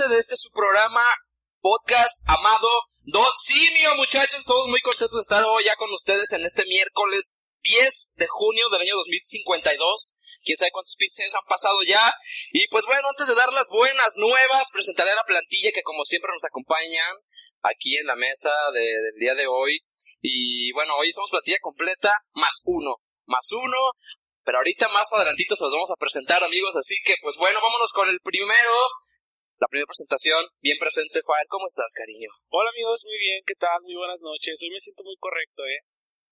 número 12 de este su programa, podcast amado Don Simio, muchachos, todos muy contentos de estar hoy ya con ustedes en este miércoles 10 de junio del año 2052. Quién sabe cuántos pinches años han pasado ya. Y pues bueno, antes de dar las buenas nuevas, presentaré la plantilla que como siempre nos acompañan aquí en la mesa de- del día de hoy. Y bueno, hoy somos plantilla completa, más uno, más uno. Pero ahorita más adelantito se los vamos a presentar, amigos. Así que, pues bueno, vámonos con el primero. La primera presentación, bien presente, Fire. ¿Cómo estás, cariño? Hola amigos, muy bien, ¿qué tal? Muy buenas noches. Hoy me siento muy correcto, ¿eh?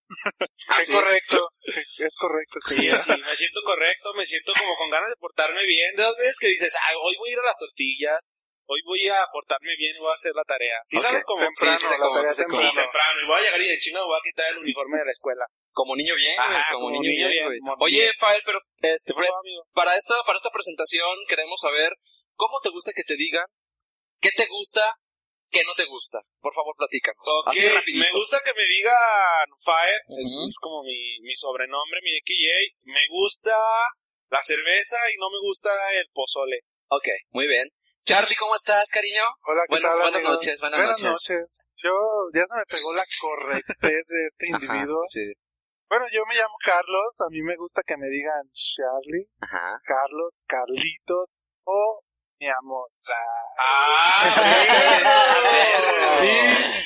Ah, Es sí. correcto, es correcto. Sí, sí, me siento correcto, me siento como con ganas de portarme bien. De dos veces que dices, ah, hoy voy a ir a las tortillas, hoy voy a portarme bien y voy a hacer la tarea. ¿Sí sabes cómo? temprano, Sí, sí, la como- tarea temprano. temprano. Y voy a llegar y de chinga me voy a quitar el uniforme de la escuela. Como niño bien, Ajá, como, como niño, niño bien, Oye. Fire, pero este, ¿Qué pasó, amigo? para esta, para esta presentación queremos saber cómo te gusta que te digan, qué te gusta, qué no te gusta. Por favor, platícanos. Ok, Así rapidito. me gusta que me digan Fire, es, como mi, mi sobrenombre, mi XJ. Me gusta la cerveza y no me gusta el pozole. Ok, muy bien. Charlie, ¿cómo estás, cariño? Hola, ¿qué Buenas- tal, buenas amigos? noches, buenas noches. Yo, ya se me pegó la correctez de este individuo. Ajá, sí. Bueno, yo me llamo Carlos, a mí me gusta que me digan Charlie, Ajá. Carlos, Carlitos o mi amor. ¡Ah!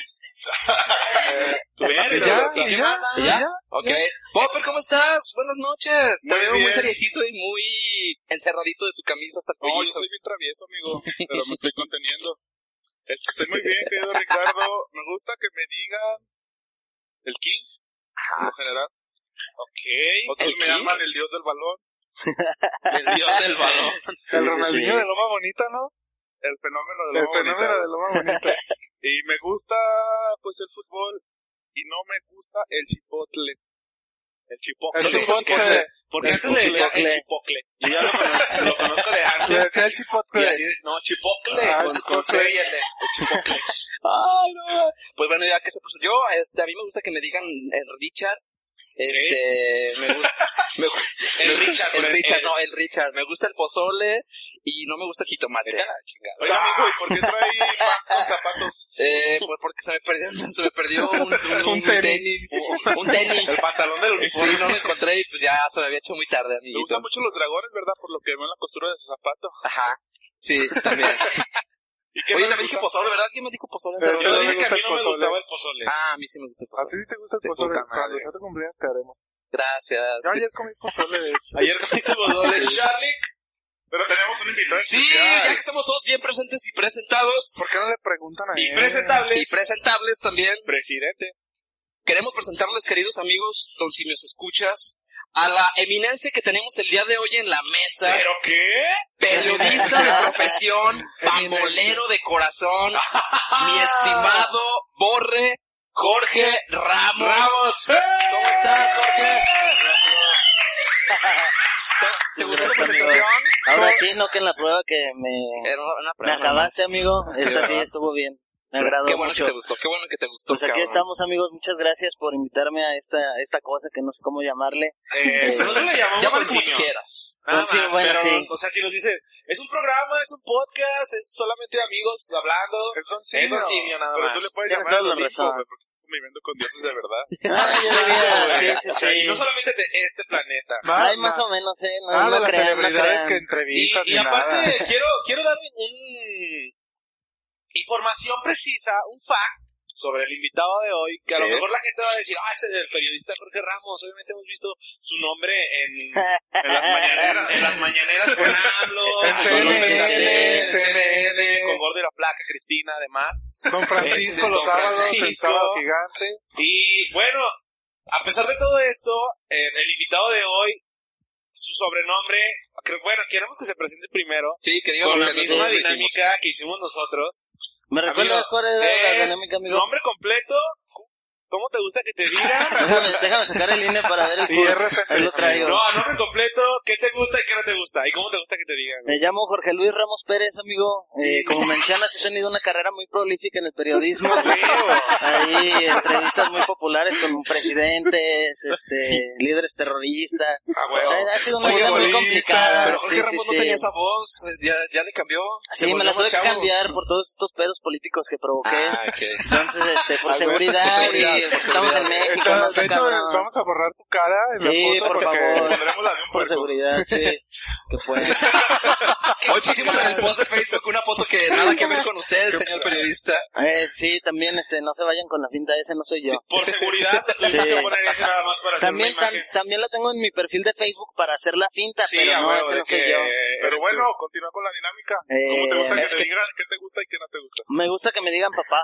Y- Verga, ya, ¿y qué ya, más? ¿Y ¿Ya? Ok. Popper, ¿cómo estás? Buenas noches. Te Muy veo muy seriecito y muy encerradito de tu camisa hasta el No, yo cuello. soy bien travieso, amigo, pero me estoy conteniendo. Este, estoy muy bien, querido Ricardo. Me gusta que me digan el King, en general. Ok. Otros ¿El me King? llaman el dios del balón, El dios del balón. El Ronaldinho de Loma Bonita, ¿no? el fenómeno de El Loma fenómeno Bonita. de Loma Bonita. Y me gusta, pues, el fútbol. Y no me gusta el chipotle. El chipotle. El chipotle. Porque El antes le decía el chipotle. chipocle. Yo ya lo conozco, lo conozco de Le antes. decía el Y chipotle. así es, no, chipocle. Ah, con, con chipotle. Y L. El chipotle. Ay, no. Pues bueno, ya que se puso. Yo, este, a mí me gusta que me digan el Richard. Este, me gusta. Me, El me Richard, El el- Richard, el- no, el Richard. Me gusta el pozole y no me gusta el jitomate. Chingada. Oiga, amigo, ¿y por qué trae pants con zapatos? Eh, pues porque se me perdió, se me perdió un, un, un tenis. Un tenis. El pantalón del uniforme. Sí, no lo encontré y pues ya se me había hecho muy tarde, Me gustan mucho los dragones, ¿verdad? Por lo que veo en la costura de su zapato. Ajá. Sí, también. ¿Y qué Oye, no me le dije pozole, ¿verdad? ¿Quién me dijo pozole? Pero Yo no dije me que a mí no me pozole. gustaba el pozole. Ah, a mí sí me gusta el ¿A ti pozole. sí te gusta el De pozole? Cuando ya te cumpleaños te haremos. Gracias. Yo ayer comí pozole, de hecho. Ayer comiste pozole. Charlie. Pero tenemos un invitado Sí, especial. ya que estamos todos bien presentes y presentados ¿Por qué no le preguntan a Y él? presentables. y presentables también, Presidente. queremos presentarles, queridos amigos, don si nos escuchas, a la eminencia que tenemos el día de hoy en la mesa. ¿Pero qué? Periodista de profesión, pambolero de corazón, mi estimado Borre Jorge Ramos. ¡Ramos! ¿Cómo estás, Jorge? ¿Te, te gustó la presentación? Ahora sí, no que en la prueba que me, Era una, una me acabaste, amigo. Esta sí estuvo bien. Me agradó Qué bueno mucho. que te gustó, qué bueno que te gustó. Pues aquí cabrón. estamos, amigos. Muchas gracias por invitarme a esta esta cosa que no sé cómo llamarle. Eh, nosotros le llamamos Llámale como tú quieras. Nada más, bueno, pero, sí. o sea, si nos dice, es un programa, es un podcast, es solamente amigos hablando, Es Don es Simio. Don Simio nada Pero más. tú le puedes llamar a güey, porque estás conviviendo con dioses de verdad. Ah, yo diría, sí, O sí, sea, y sí. no solamente de este planeta. Va- Ay, más o menos, eh. No, Nada no de las crean, no celebridades crean. que Y, entrevistan y ni aparte, nada. quiero, quiero dar un, información precisa, un fact sobre el invitado de hoy, que a lo mejor la gente va a decir, ah, ese es el periodista Jorge Ramos, obviamente hemos visto su nombre en, en las mañaneras, en las mañaneras con AMLO, con con Gordo y la Placa, Cristina, además. Don Francisco Este, los sábados, el Francisco. sábado gigante. Y bueno, a pesar de todo esto, eh, el invitado de hoy, su sobrenombre, bueno, queremos que se presente primero, Sí, que diga con la que misma dinámica que hicimos nosotros. ¿Me recuerdas Amigo, cuál era la dinámica, amigo? Nombre completo, ¿cómo te gusta que te digan? Déjame, déjame sacar el INE para ver el curso. Lo traigo. No, nombre completo, ¿qué te gusta y qué no te gusta? ¿Y cómo te gusta que te digan? Me llamo Jorge Luis Ramos Pérez, amigo. Eh, como mencionas, he tenido una carrera muy prolífica en el periodismo. Ahí entrevistas muy populares con presidentes, este, líderes terroristas. Ah, bueno. Ha sido una vida muy complicada. Pero Jorge sí, Ramos sí. no tenía esa voz, eh, ya, ya le cambió. Sí, me la tuve que cambiar por todos estos pedos políticos que provoqué. Ah, ok. Entonces, este, por Alberto, seguridad, por seguridad, y por estamos en. México, Está- no de hecho, vamos a borrar tu cara en Sí, la foto por porque favor. Pondremos la de un Por seguridad, sí. Que pues. Hoy pusimos en el post de Facebook una foto que nada que ver con usted, señor periodista. Eh, sí, también, este, no se vayan con la finta, ese no soy yo. Sí, por seguridad, te tuvimos Sí. que poner ese nada más para hacer También, una imagen. también la tengo en mi perfil de Facebook para hacer la finta, Sí, pero no, huevo, ese no soy yo. Pero eres bueno, tú. continúa con la dinámica. Eh, ¿Cómo te gusta que eh, te digan qué te gusta y qué no te gusta? Me gusta que me digan papá.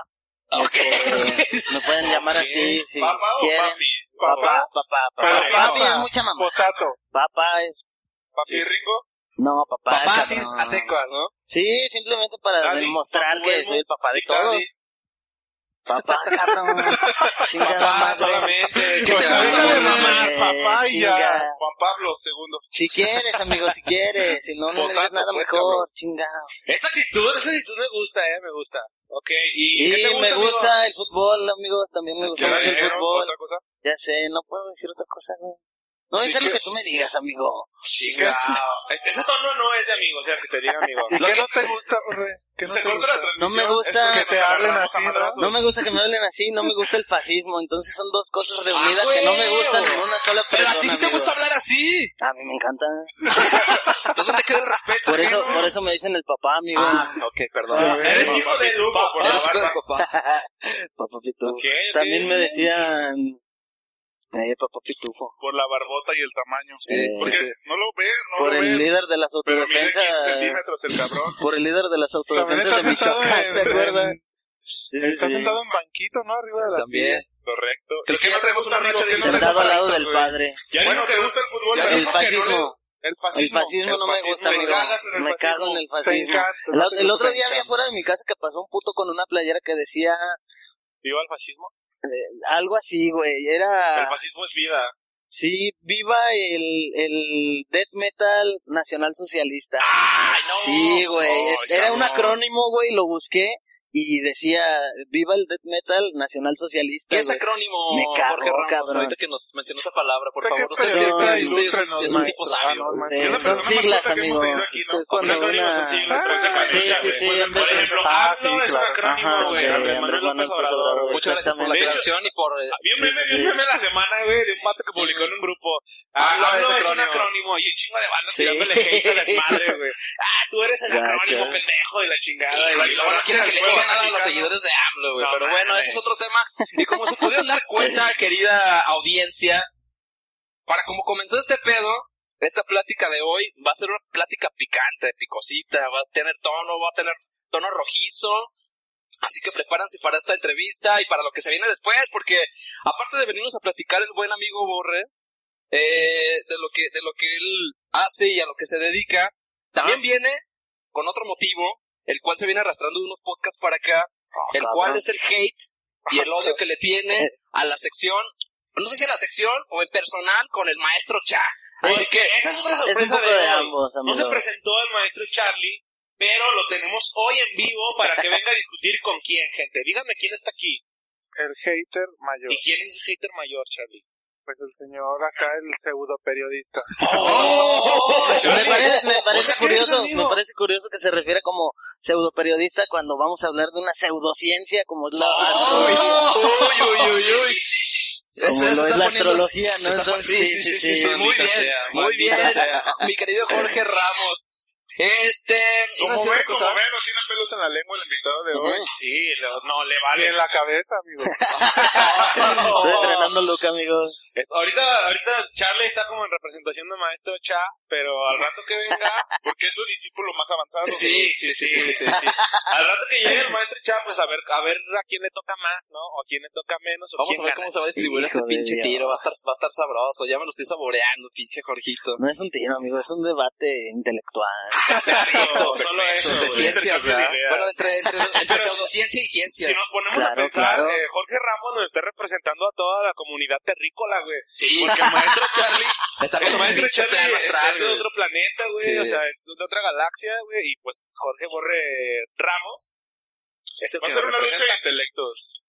Este, me pueden llamar así, si ¿Papá o quieren. papi? Papá, papá, papá. Papi papá. es mucha mamá. Potato. Papá es... ¿Papi Ringo? No, papá. Papá sí a secas, ¿no? Sí, simplemente para Daddy, demostrar que soy el papá de todos. Daddy. Papá, cabrón. Chingada Papá madre. solamente. ¿Qué Pues te gusta, mamá? mamar, Eh, papá, y ya. Juan Pablo, segundo. Si quieres, amigo, si quieres. Si no, no me nada pues, mejor. cabrón. Chingado. Esta actitud, esa actitud me gusta, eh, me gusta. Ok, ¿y, Y qué te gusta, me amigo? gusta el fútbol, amigos. También me gusta ¿Qué mucho el fútbol. ¿Otra cosa? Ya sé, no puedo decir otra cosa, güey. No, Sí, es lo que- tú me digas, amigo. Chingao. Ese tono no es de amigo, o sea, que te diga amigo. ¿Y qué no te gusta, Jorge? ¿Qué no Se te gusta? No me gusta que te hablen así, ¿no? No me gusta que me hablen así, no me gusta el fascismo. Entonces son dos cosas reunidas Ah, que no me gustan en una sola Pero persona. a ti sí te gusta hablar así. A mí me encanta. Entonces, ¿dónde queda el respeto? Por eso, por eso me dicen el papá, amigo. Ah, ok, perdón. Sí, Eres hijo de papá. por la Eres hijo de barba. papá. Ok. También me decían... Eh, papá Pitufo. Por la barbota y el tamaño. Sí, Porque sí, sí. no lo ve, no Por lo el ve. líder de las Pero mide 15 autodefensas... centímetros el cabrón. Por el líder de las autodefensas de Michoacán, en... ¿te acuerdas? en- Sí, sí, Está sí. sentado en banquito, ¿no? Arriba de la También. Correcto. Creo ¿Y que ya no te tenemos gusta, una amigo? racha ¿Qué no Sentado al lado gusta? del padre. Ya Bueno, te que gusta el fútbol, Ya pero El que fascismo. El fascismo. El fascismo no me fascismo, gusta, te amigo. cagas en el Me cago en el fascismo. encanta. El, ¿no? o- el otro día encanta. afuera de mi casa que pasó un puto con una playera que decía viva el fascismo. Eh, algo así, güey. El Era, fascismo es vida. sí, viva el, el death metal nacional socialista. Ay, no. Sí, güey. Era un acrónimo, güey, lo busqué y decía viva el death metal nacional socialista. ¿Qué es acrónimo, Me Jorge Ramos? cabrón. Ahorita que nos mencionó esa palabra, por favor. es Usted es un- ilústrenos, es un tipo sabio. Ah, son siglas, amigo. cuando una... Ah, sí, sí, sí, Por ejemplo, Ah, AMLO sí, es un acrónimo, güey. Manuel López Obrador. Muchas gracias por la aclaración y por... vi un meme la semana, güey, de un vato que publicó en un grupo. Ah, AMLO es es un acrónimo. y un chingo de bandas Sí. tirándole hate a desmadre, güey. Ah, tú eres el acrónimo pendejo de la chingada. Y Y luego no quieren que le a los seguidores de AMLO, güey. No Pero bueno, ese es otro tema. Y como se pudieron dar cuenta, querida audiencia, para como comenzó este pedo, esta plática de hoy va a ser una plática picante, picosita, va a tener tono, va a tener tono rojizo. Así que prepárense para esta entrevista y para lo que se viene después, porque aparte de venirnos a platicar el buen amigo Borre, eh, de lo que, de lo que él hace y a lo que se dedica, también viene con otro motivo, el cual se viene arrastrando de unos podcasts para acá, el cabrón. cual es el hate y el odio que le tiene a la sección, no sé si a la sección o en personal con el maestro Cha. Así que esa es otra sorpresa de ambos, No se presentó el maestro Charlie, pero lo tenemos hoy en vivo para que venga a discutir con quién, gente. Díganme quién está aquí. El hater mayor. ¿Y quién es ese hater mayor, Charlie? Pues el señor acá, el pseudo periodista. Me parece, me parece O sea, ¿qué es lo curioso, me parece curioso que se refiere como pseudo periodista cuando vamos a hablar de una pseudociencia como es la, Uy, uy, uy, uy. como lo es la astrología, ¿no? Entonces, sí, sí, sí, sí, muy bien, sea, muy bien, mi querido Jorge Ramos. Este, Como ven, una cosa. como ven, no tiene pelos en la lengua el invitado de hoy. Sí, lo- no, le Y vale. en la cabeza, amigo. Estoy estrenando look, amigos. Es- Ahorita, ahorita Charlie está como en representación de maestro Cha, pero al rato que venga, Porque es su discípulo más avanzado. sí, sí, sí, sí, sí, sí. Al rato que llegue el maestro Cha, pues a ver, a ver a quién le toca más, ¿no? O a quién le toca menos, o Vamos quién a ver gana. cómo se va a distribuir Hijo este pinche Dios. tiro. Va a estar, va a estar sabroso. Ya me lo estoy saboreando, pinche Jorgito. No es un tiro, amigo, es un debate intelectual. Solo eso. De ciencia, y ciencia. Si nos ponemos Claro, a pensar, claro. eh, Jorge Ramos nos está representando a toda la comunidad terrícola, güey. Sí. Porque el maestro Charlie, Está el maestro Charlie es, astral, es de otro planeta, güey. Sí. O sea, es de otra galaxia, güey. Y pues Jorge Borre Ramos es el Va a ser una lucha de intelectos.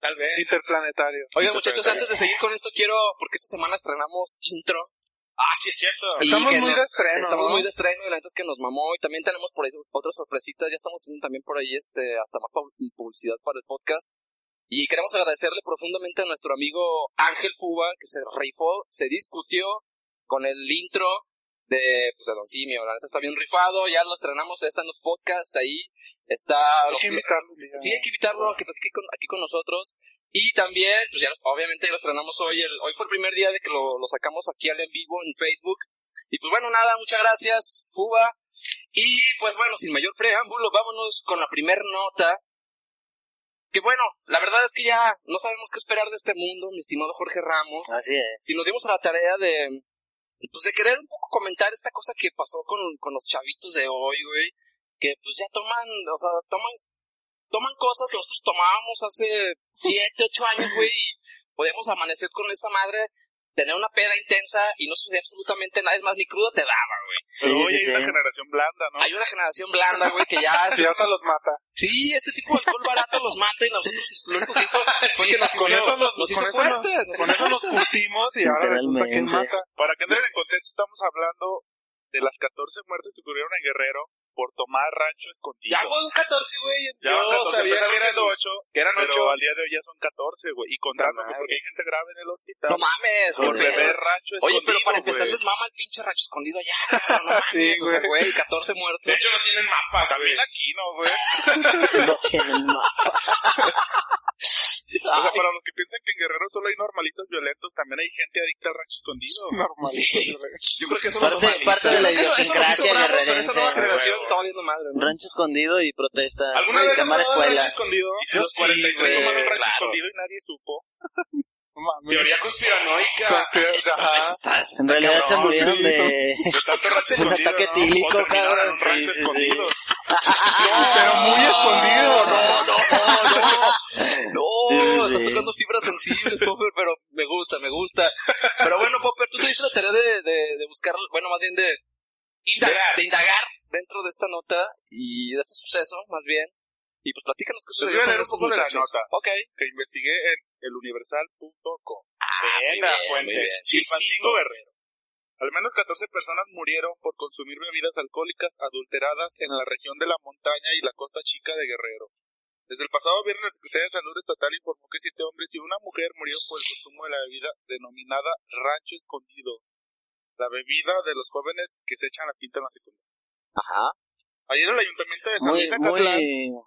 Tal vez. Interplanetario. Oigan, muchachos, antes de seguir con esto, quiero, porque esta semana estrenamos intro. Ah, sí, es cierto. y Estamos muy de estreno, Estamos ¿no? muy de estreno y la neta es que nos mamó. Y también tenemos por ahí otras sorpresitas. Ya estamos haciendo también por ahí este hasta más pub- publicidad para el podcast. Y queremos agradecerle profundamente a nuestro amigo Ángel Fuba, que se rifó, se discutió con el intro de, pues, de Don Simio. La neta está bien rifado, ya lo estrenamos, está en los podcasts ahí. Está... Hay los- que invitarlo. Sí, hay que invitarlo a que platique con- aquí con nosotros. Y también, pues ya los- obviamente ya lo estrenamos hoy. El, hoy fue el primer día de que lo, lo sacamos aquí al en vivo en Facebook. Y pues bueno, nada, muchas gracias, Fuba. Y pues bueno, sin mayor preámbulo, vámonos con la primer nota. Que bueno, la verdad es que ya no sabemos qué esperar de este mundo, mi estimado Jorge Ramos. Así es. Y nos dimos a la tarea de, pues de querer un poco comentar esta cosa que pasó con, con los chavitos de hoy, güey. Que pues ya toman, o sea, toman, toman cosas que nosotros tomábamos hace siete, ocho años, güey, y podíamos amanecer con esa madre, tener una peda intensa y no sucedía absolutamente nada, es más, ni crudo te daba. Pero Sí, hoy sí, hay sí. una generación blanda, ¿no? Hay una generación blanda, güey, que ya, Y hasta los mata. sí, este tipo de alcohol barato los mata y nosotros lo único que hizo fue que nos Con hizo, eso nos- nos hizo con eso nos- fuertes. nos Con eso nos curtimos y ahora resulta que mata. Para que entren en contexto, estamos hablando de las 14 muertes que ocurrieron en Guerrero por tomar rancho escondido. Ya fue un 14, güey. Ya Yo van 14, sabía empezaron que eran siendo 8, que eran pero 8. al día de hoy ya son 14, güey. Y contando madre. porque hay gente grave en el hospital. No mames, por beber rancho Oye, escondido, pero para empezar les mama el pinche rancho escondido allá. No, Sí, mames, o sea, güey. güey, 14 muertos. De hecho, no tienen mapas. También aquí, ¿no, güey? No tienen mapa. O sea, para los que piensan que en Guerrero solo hay normalistas violentos, también hay gente adicta al rancho escondido. Normal. Yo creo que eso Parte- parte de la idiosincrasia guerrerense, nueva generación está valiendo madre, ¿no? Rancho escondido y protesta. ¿Alguna vez han Llamar escuela. rancho escondido? Y si los Sí, 43 güey, tomaron rancho claro. escondido y nadie supo. No mames. Teoría conspiranoica. Ajá. En realidad se cabrón, murieron de... De tanto rancho Un escondido, ataque ¿no? tílico, cabrón. en un Sí, rancho sí, sí. escondidos. Pero muy escondido, ¿no? No, Sí, estás sí. tocando fibras sensibles, Popper, pero me gusta, me gusta. Pero bueno, Popper, tú te diste la tarea de, de, de buscar, bueno, más bien de, Indagar. de indagar dentro de esta nota y de este suceso, más bien. Y pues platícanos qué Les sucedió voy a leer un poco de la nota. Ok. Que investigué en eluniversal.com. Venga, bien, fuentes. Chilpancingo Guerrero. Al menos 14 personas murieron por consumir bebidas alcohólicas adulteradas en la región de la montaña y la costa chica de Guerrero. Desde el pasado viernes, la Secretaría de Salud Estatal informó que siete hombres y una mujer murieron por el consumo de la bebida denominada rancho escondido. La bebida de los jóvenes que se echan la pinta en la secundaria. Ajá. Ayer el ayuntamiento de San Luis Acatlán, muy,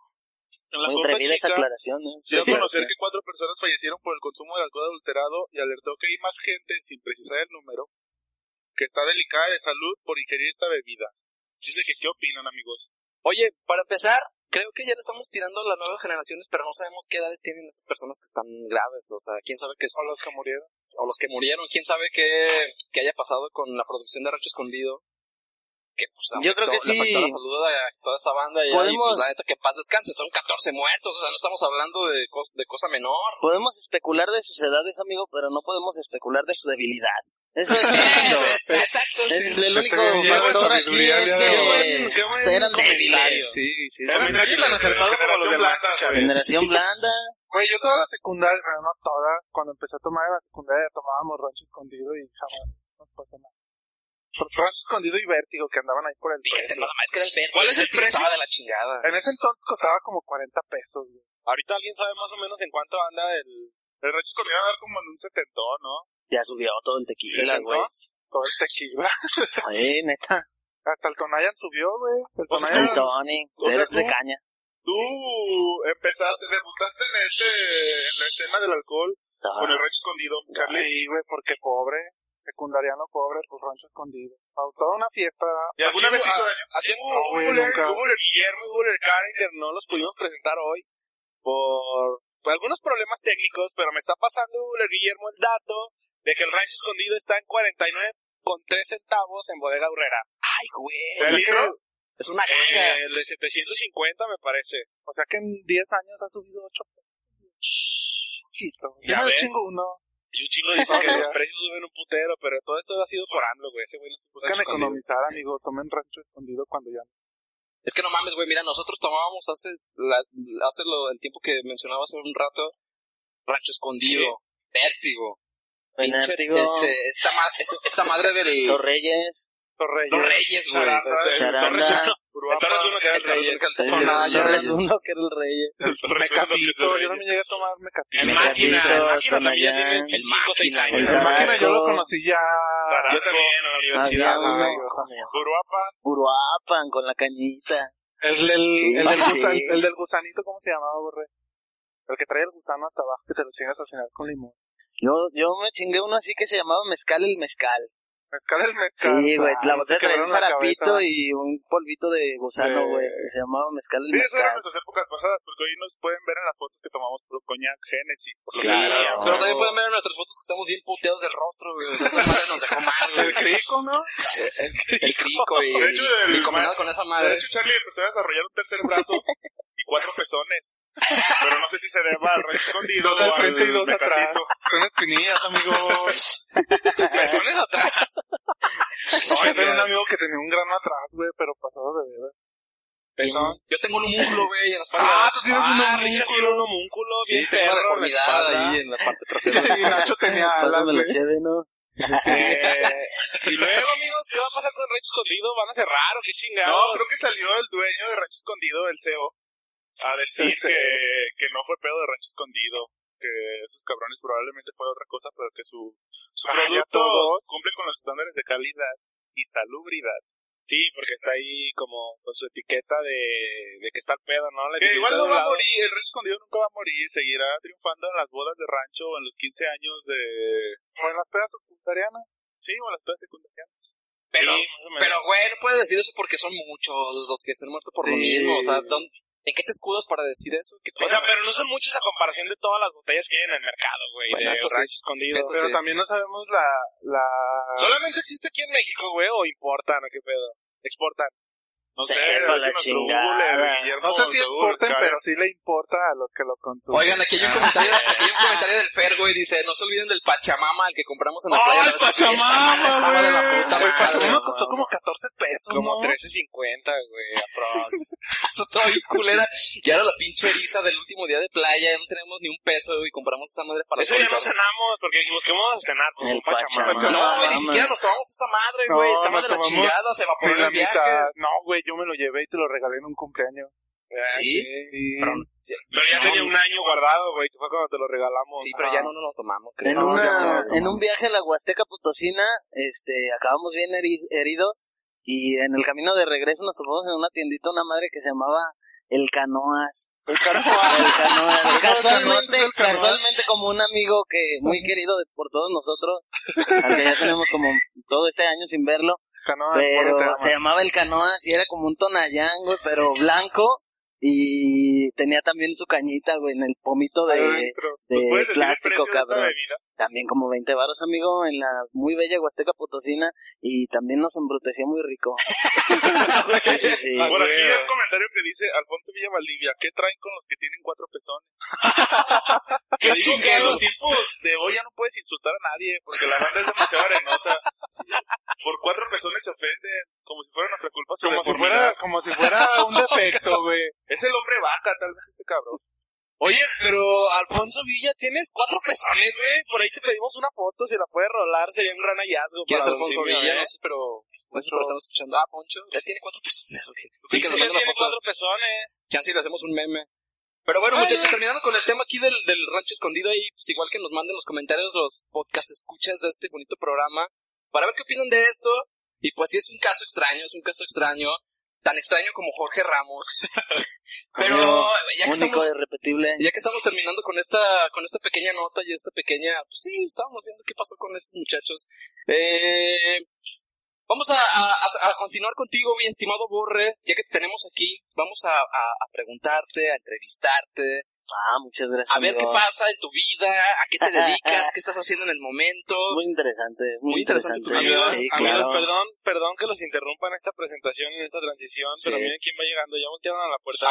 en la muy costa chica, aclaración, ¿eh? Dio a Sí, conocer sí. que cuatro personas fallecieron por el consumo de alcohol adulterado y alertó que hay más gente, sin precisar el número, que está delicada de salud por ingerir esta bebida. Dice que, ¿qué opinan, amigos? Oye, para empezar, creo que ya le estamos tirando a las nuevas generaciones, pero no sabemos qué edades tienen esas personas que están graves. O sea, quién sabe qué es, O los que murieron. o los que murieron, quién sabe qué, qué haya pasado con la producción de Rancho Escondido. Que, pues, Yo creo que sí. la salud a toda esa banda y Podemos- pues la neta que paz descanse, son 14 muertos, o sea, no estamos hablando de, cos- de cosa menor. Podemos especular de sus edades, amigo, pero no podemos especular de su debilidad. Eso es exacto, sí. Es el único factor aquí es de que hoy. Qué buen eran débiles. Sí, sí, tan acertado como los generación demás, blanda, güey. Generación blanda, Güey, yo toda la secundaria, pero no toda, cuando empecé a tomar en la secundaria tomábamos rancho escondido y jamás nos pasó nada. Rancho escondido y vértigo que andaban ahí por el Fíjate, precio. nada más que era el verde. ¿Cuál es el precio? Estaba de la chingada. En ese entonces costaba como 40 pesos, güey. Ahorita alguien sabe más o menos en cuánto anda el... El rancho escondido va a dar como en un setentón, ¿no? Ya subió todo el tequila, ¿Sí, güey. Todo el tequila. Sí, neta. Hasta el Tonayan subió, güey. El O sea, Tonayan. El Tony, o sea, de caña. Tú empezaste, debutaste en este, en la escena del alcohol con el rancho escondido, Charlie. Sí, güey, porque pobre. Secundariano pobre, pues rancho escondido. A toda una fiesta. ¿Y alguna vez hubo- hizo daño? Aquí. Google Guillermo y Google Carringer no los pudimos presentar hoy por algunos problemas técnicos, pero me está pasando Guillermo el dato de que el rancho escondido está en 49 con 3 centavos en Bodega Urrera. Ay, güey. Es una Eh, ganga. el de 750 me parece. O sea que en 10 años ha subido 8 pesos. Poquito. Ya Yo me chingo uno. Y un chingo dice que los precios suben un putero, pero todo esto ha sido por AMLO, güey. Ese güey no se puso Buscan economizar, amigo. Tomen rancho escondido cuando ya. Es que no mames, güey, mira, nosotros tomábamos hace, la, hace lo, el tiempo que mencionaba hace un rato, rancho escondido, vértigo, pinche, Vértigo. este, esta, ma- esta, esta madre del... Los Reyes. Los reyes. Los Reyes, güey. Charanda, el Charanda. Torres uno, El Torres uno que era el Reyes. Torres- el El Torres- Torres uno, que era el Reyes. Mecatito. Yo también llegué a tomar mecatito. El El máquina, Gatito, el máquina también ya Tonayán. tiene El 5 o 6 máquina, años. el máquina yo lo conocí ya. Yo también en la Había universidad. uno. Ay, ¿cómo se llama? Uruapan, Uruapan con la cañita. El del gusanito, ¿cómo se llamaba, Borre? El que trae el gusano hasta abajo que te lo chingas al final con limón. Yo, yo me chingué uno así que se llamaba Mezcal el Mezcal. Mezcal el mezcal. Sí, güey, la te botella traía un zarapito y un polvito de gusano, Sí. güey. Se llamaba Mezcal el Sí, eso eran Mezcal. nuestras épocas pasadas, porque hoy nos pueden ver en las fotos que tomamos por coñac Genesis. Por lo Claro. Pero también pueden ver en nuestras fotos que estamos bien puteados del rostro, güey. O sea, esa madre nos dejó mal, güey. El crico, ¿no? El crico y, De hecho, el- y combinado con esa De madre. hecho, Charlie empezó a desarrollar un tercer brazo cuatro pezones. Pero no sé si se deba al escondido Dos al o frente y dos al atrás. mecatito. Son espinillas, amigo. Pezones atrás. No, yo tenía un amigo que tenía un grano atrás, güey, pero pasado de ver. Pezón. Yo tengo un homúnculo, güey, en la espalda. Ah, tú tienes un Ah, Richard tiene un homúnculo Sí, bien tengo perro en la espalda. ahí en la parte trasera. Y Nacho tenía alas, güey. ¿no? Eh, y luego, amigos, ¿qué va a pasar con Rancho Escondido? ¿Van a cerrar o qué chingados? No, creo que salió el dueño de Rancho Escondido, el CEO, a decir que, que no fue pedo de Rancho Escondido, que esos cabrones probablemente fue otra cosa, pero que su, su Ah, producto cumple con los estándares de calidad y salubridad. Sí, porque está ahí como con su etiqueta de, de que está el pedo, ¿no? La Que etiqueta igual de no va a lado. morir, el Rancho Escondido nunca va a morir, seguirá triunfando en las bodas de rancho o en los 15 años de... O en las pedas secundarianas. Sí, o en las pedas secundarias. Pero, Sí, pero, güey, no puedes decir eso porque son muchos los que se han muerto por lo mismo. O sea, ¿dónde- ¿en qué te escudas para decir eso? ¿Qué O sea, pero no son muchos a comparación de todas las botellas que hay en el mercado, güey, Bueno, de eso sí. Rancho Escondido. Eso Pero sí. también no sabemos la... la... ¿Solamente existe aquí en México, güey, o importan o qué pedo? Exportan. No sé, la chingada. Google, No sé si exporten, pero sí le importa a los que lo consumen. Oigan, aquí hay un comentario, aquí hay un comentario del Fer, güey, dice, no se olviden del Pachamama, el que compramos en la ¡Ay, playa. esa Pachamama, madre estaba de la güey! puta El madre. Pachamama costó como 14 pesos, Como ¿no? 13.50, güey, aprox. Eso estaba bien culera. Y ahora la pinche eriza del último día de playa, ya no tenemos ni un peso y compramos esa madre para Ese día no cenamos, porque dijimos que vamos a cenar, pues un pachamama. No, güey, ni siquiera nos tomamos esa madre, No, güey. Estaba nos de la chingada, se evaporó el viaje. mitad. No, güey, yo me lo llevé y te lo regalé en un cumpleaños. Ah, ¿Sí? Sí. Pero, Pero ya tenía un año guardado, güey, fue cuando te lo regalamos. sí, pero ya no nos lo tomamos, creo. En, No, una, ya no, en un viaje a la Huasteca Potosina, este, acabamos bien heri- heridos y en el camino de regreso nos topamos en una tiendita una madre que se llamaba El Canoas. El El canoas. Canoas. Casualmente, el Canoas. casualmente como un amigo que muy querido de- por todos nosotros, al que ya tenemos como todo este año sin verlo, Canoas, pero se llamaba El Canoas y era como un tonallán, güey, pero blanco y tenía también su cañita, güey, en el pomito de, Adentro. de ¿Nos puedes decir el plástico, de cabrón. También como 20 varos, amigo, en la muy bella Huasteca Potosina y también nos embruteció muy rico. sí, sí, sí. Por aquí hay un comentario que dice Alfonso Villa Valdivia, ¿qué traen con los que tienen cuatro pezones? ¿Qué Te digo que los tiempos de hoy ya no puedes insultar a nadie, porque la banda es demasiado arenosa. Por cuatro pezones se ofenden, como si fuera nuestra culpa como si fuera, como si fuera un defecto, güey. Es el hombre vaca, tal vez ese cabrón. Oye, pero Alfonso Villa, tienes cuatro pezones, güey. Por ahí te pedimos una foto, si la puedes rolar, sería un gran hallazgo. ¿Quién es Alfonso Villa? ¿eh? No sé, pero... No sé, pero estamos escuchando. Ah, Poncho. Ya tiene cuatro personas, ok. Sí, una tiene cuatro pezones. Chance y le hacemos un meme. Pero bueno, Ay, muchachos, terminando con el tema aquí del, del rancho escondido ahí, pues igual que nos manden los comentarios los podcast escuchas de este bonito programa, para ver qué opinan de esto. Y pues sí es un caso extraño, es un caso extraño, tan extraño como Jorge Ramos. Pero Amigo, ya que Único, estamos, irrepetible. ya que estamos terminando con esta, con esta pequeña nota y esta pequeña, pues sí, estábamos viendo qué pasó con estos muchachos. Eh, vamos a, a, a- continuar contigo, mi estimado Borre, ya que te tenemos aquí, vamos a, a preguntarte, a entrevistarte, Ah, muchas gracias. a ver qué amigo. pasa en tu vida, a qué te dedicas, qué estás haciendo en el momento. Muy interesante, muy, Muy interesante interesante. Amigos, Sí, amigos, claro. perdón, perdón que los interrumpa en esta presentación, en esta transición, pero Sí. miren quién va llegando, ya voltearon a la puerta.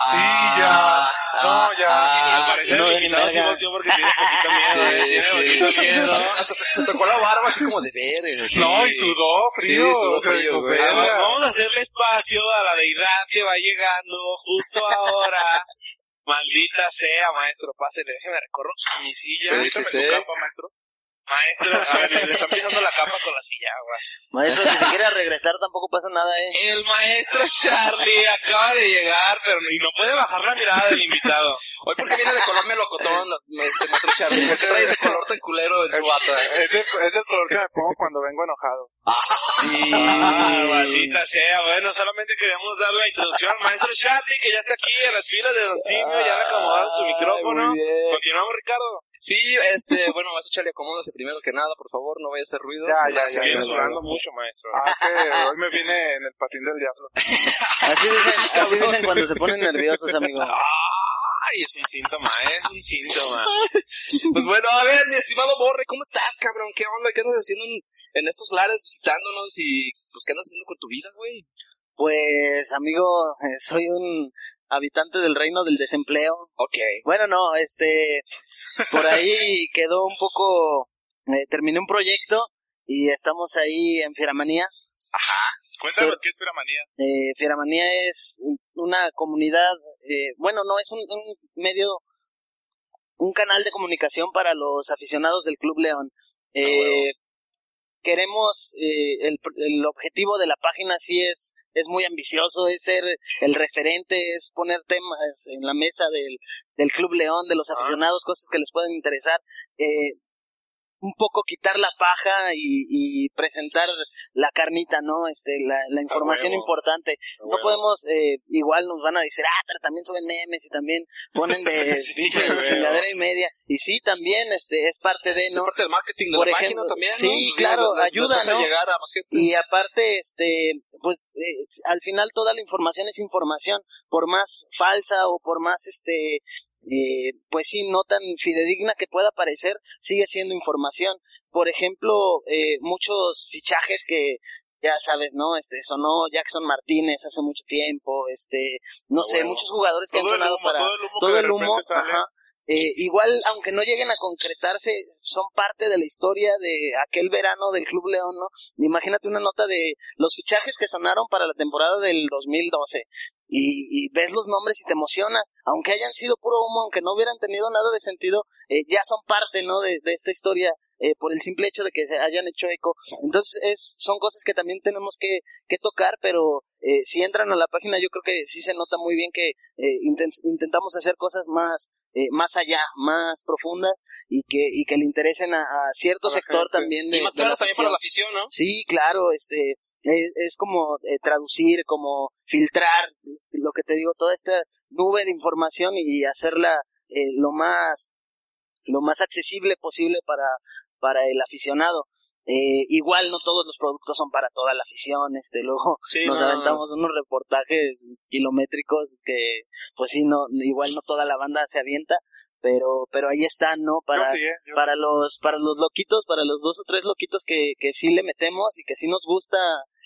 Ah, ya. No, ya. Al ah, parecer no el invitado sí verga. volteó porque tiene poquito miedo, Sí, eh, sí. miedo. Hasta, se, se tocó la barba así como de ver. eh. No, y sudó frío. Sí, sudó o sea, frío, güey. Vamos a hacerle espacio a la deidad que va llegando justo ahora. Maldita sea, maestro, pásele, déjeme recorro mi silla. Sí, Quítame sí, su sí. capa, maestro. Maestro, a ver, le están pisando la capa con la silla, aguas. Maestro, si se quiere regresar tampoco pasa nada, eh. El maestro Charlie acaba de llegar, pero y no puede bajar la mirada del invitado. Hoy porque viene de color melocotón, este maestro Charlie. ¿Por qué trae ese color tan culero en su bata? Es el, es el color que me pongo cuando vengo enojado. Ah, maldita sea. Bueno, solamente queríamos dar la introducción al maestro Charlie, que ya está aquí en las filas de Don Simio, ya le acomodaron su micrófono. Continuamos, Ricardo. Sí, este, bueno, maestro Charlie, acomódase primero que nada, por favor, no vaya a hacer ruido. Ya, ya, ya, gracias. sudando mucho, maestro. Ah, que hoy me vine en el patín del diablo. Así dicen, así dicen cuando se ponen nerviosos, amigo. Ay, es un síntoma, es un síntoma. Pues bueno, a ver, mi estimado Borre, ¿cómo estás, cabrón? ¿Qué onda? ¿Qué andas haciendo en, en estos lares visitándonos y, pues, qué andas haciendo con tu vida, güey? Pues, amigo, eh, soy un habitante del reino del desempleo. Ok. Bueno, no, este, por ahí quedó un poco, eh, terminé un proyecto y estamos ahí en Fieramanía. Cuéntanos qué es piramanía. Eh, Fieramanía es una comunidad, eh, bueno, no, es un, un medio, un canal de comunicación para los aficionados del Club León. Eh, queremos, eh, el, el objetivo de la página sí es, es muy ambicioso, es ser el referente, es poner temas en la mesa del, del Club León, de los aficionados, cosas que les pueden interesar. Eh, un poco quitar la paja y, y presentar la carnita, ¿no? Este, la, la información huevo. importante. No podemos, eh, igual nos van a decir, ah, pero también suben memes y también ponen de Sí, chingadera y media. Y sí, también, este, es parte de, Es ¿no? parte del marketing de Por la ejemplo, página también, ¿no? sí, claro, nos- ayuda, ¿no? llegar a más gente. Y aparte, este, pues, eh, al final toda la información es información, por más falsa o por más, este, eh, pues sí, no tan fidedigna que pueda parecer, sigue siendo información. Por ejemplo, eh, muchos fichajes que, ya sabes, ¿no? Este, sonó Jackson Martínez hace mucho tiempo, este, no sé, huevo. muchos jugadores que Todo han sonado humo, para todo el humo. Eh, igual, aunque no lleguen a concretarse, son parte de la historia de aquel verano del Club León, ¿no? Imagínate una nota de los fichajes que sonaron para la temporada del 2012 y, y ves los nombres y te emocionas, aunque hayan sido puro humo, aunque no hubieran tenido nada de sentido, eh, ya son parte, ¿no? De, de esta historia eh, por el simple hecho de que se hayan hecho eco. Entonces, es, son cosas que también tenemos que, que tocar, pero eh, si entran a la página, yo creo que sí se nota muy bien que eh, inten- intentamos hacer cosas más, eh, más allá, más profundas y que, y que le interesen a, a cierto sector también de, Y más de la también para la afición, ¿no? Sí, claro, este, es, es como eh, traducir, como filtrar, lo que te digo, toda esta nube de información y hacerla eh, lo más, lo más accesible posible para, para el aficionado. Eh, igual no todos los productos son para toda la afición, este, luego Sí, nos no, no, aventamos unos reportajes kilométricos que, pues sí, no, igual no toda la banda se avienta, pero, pero ahí están, ¿no? Para, sí, ¿eh? Para los para los loquitos, para los dos o tres loquitos que, que sí le metemos y que sí nos gusta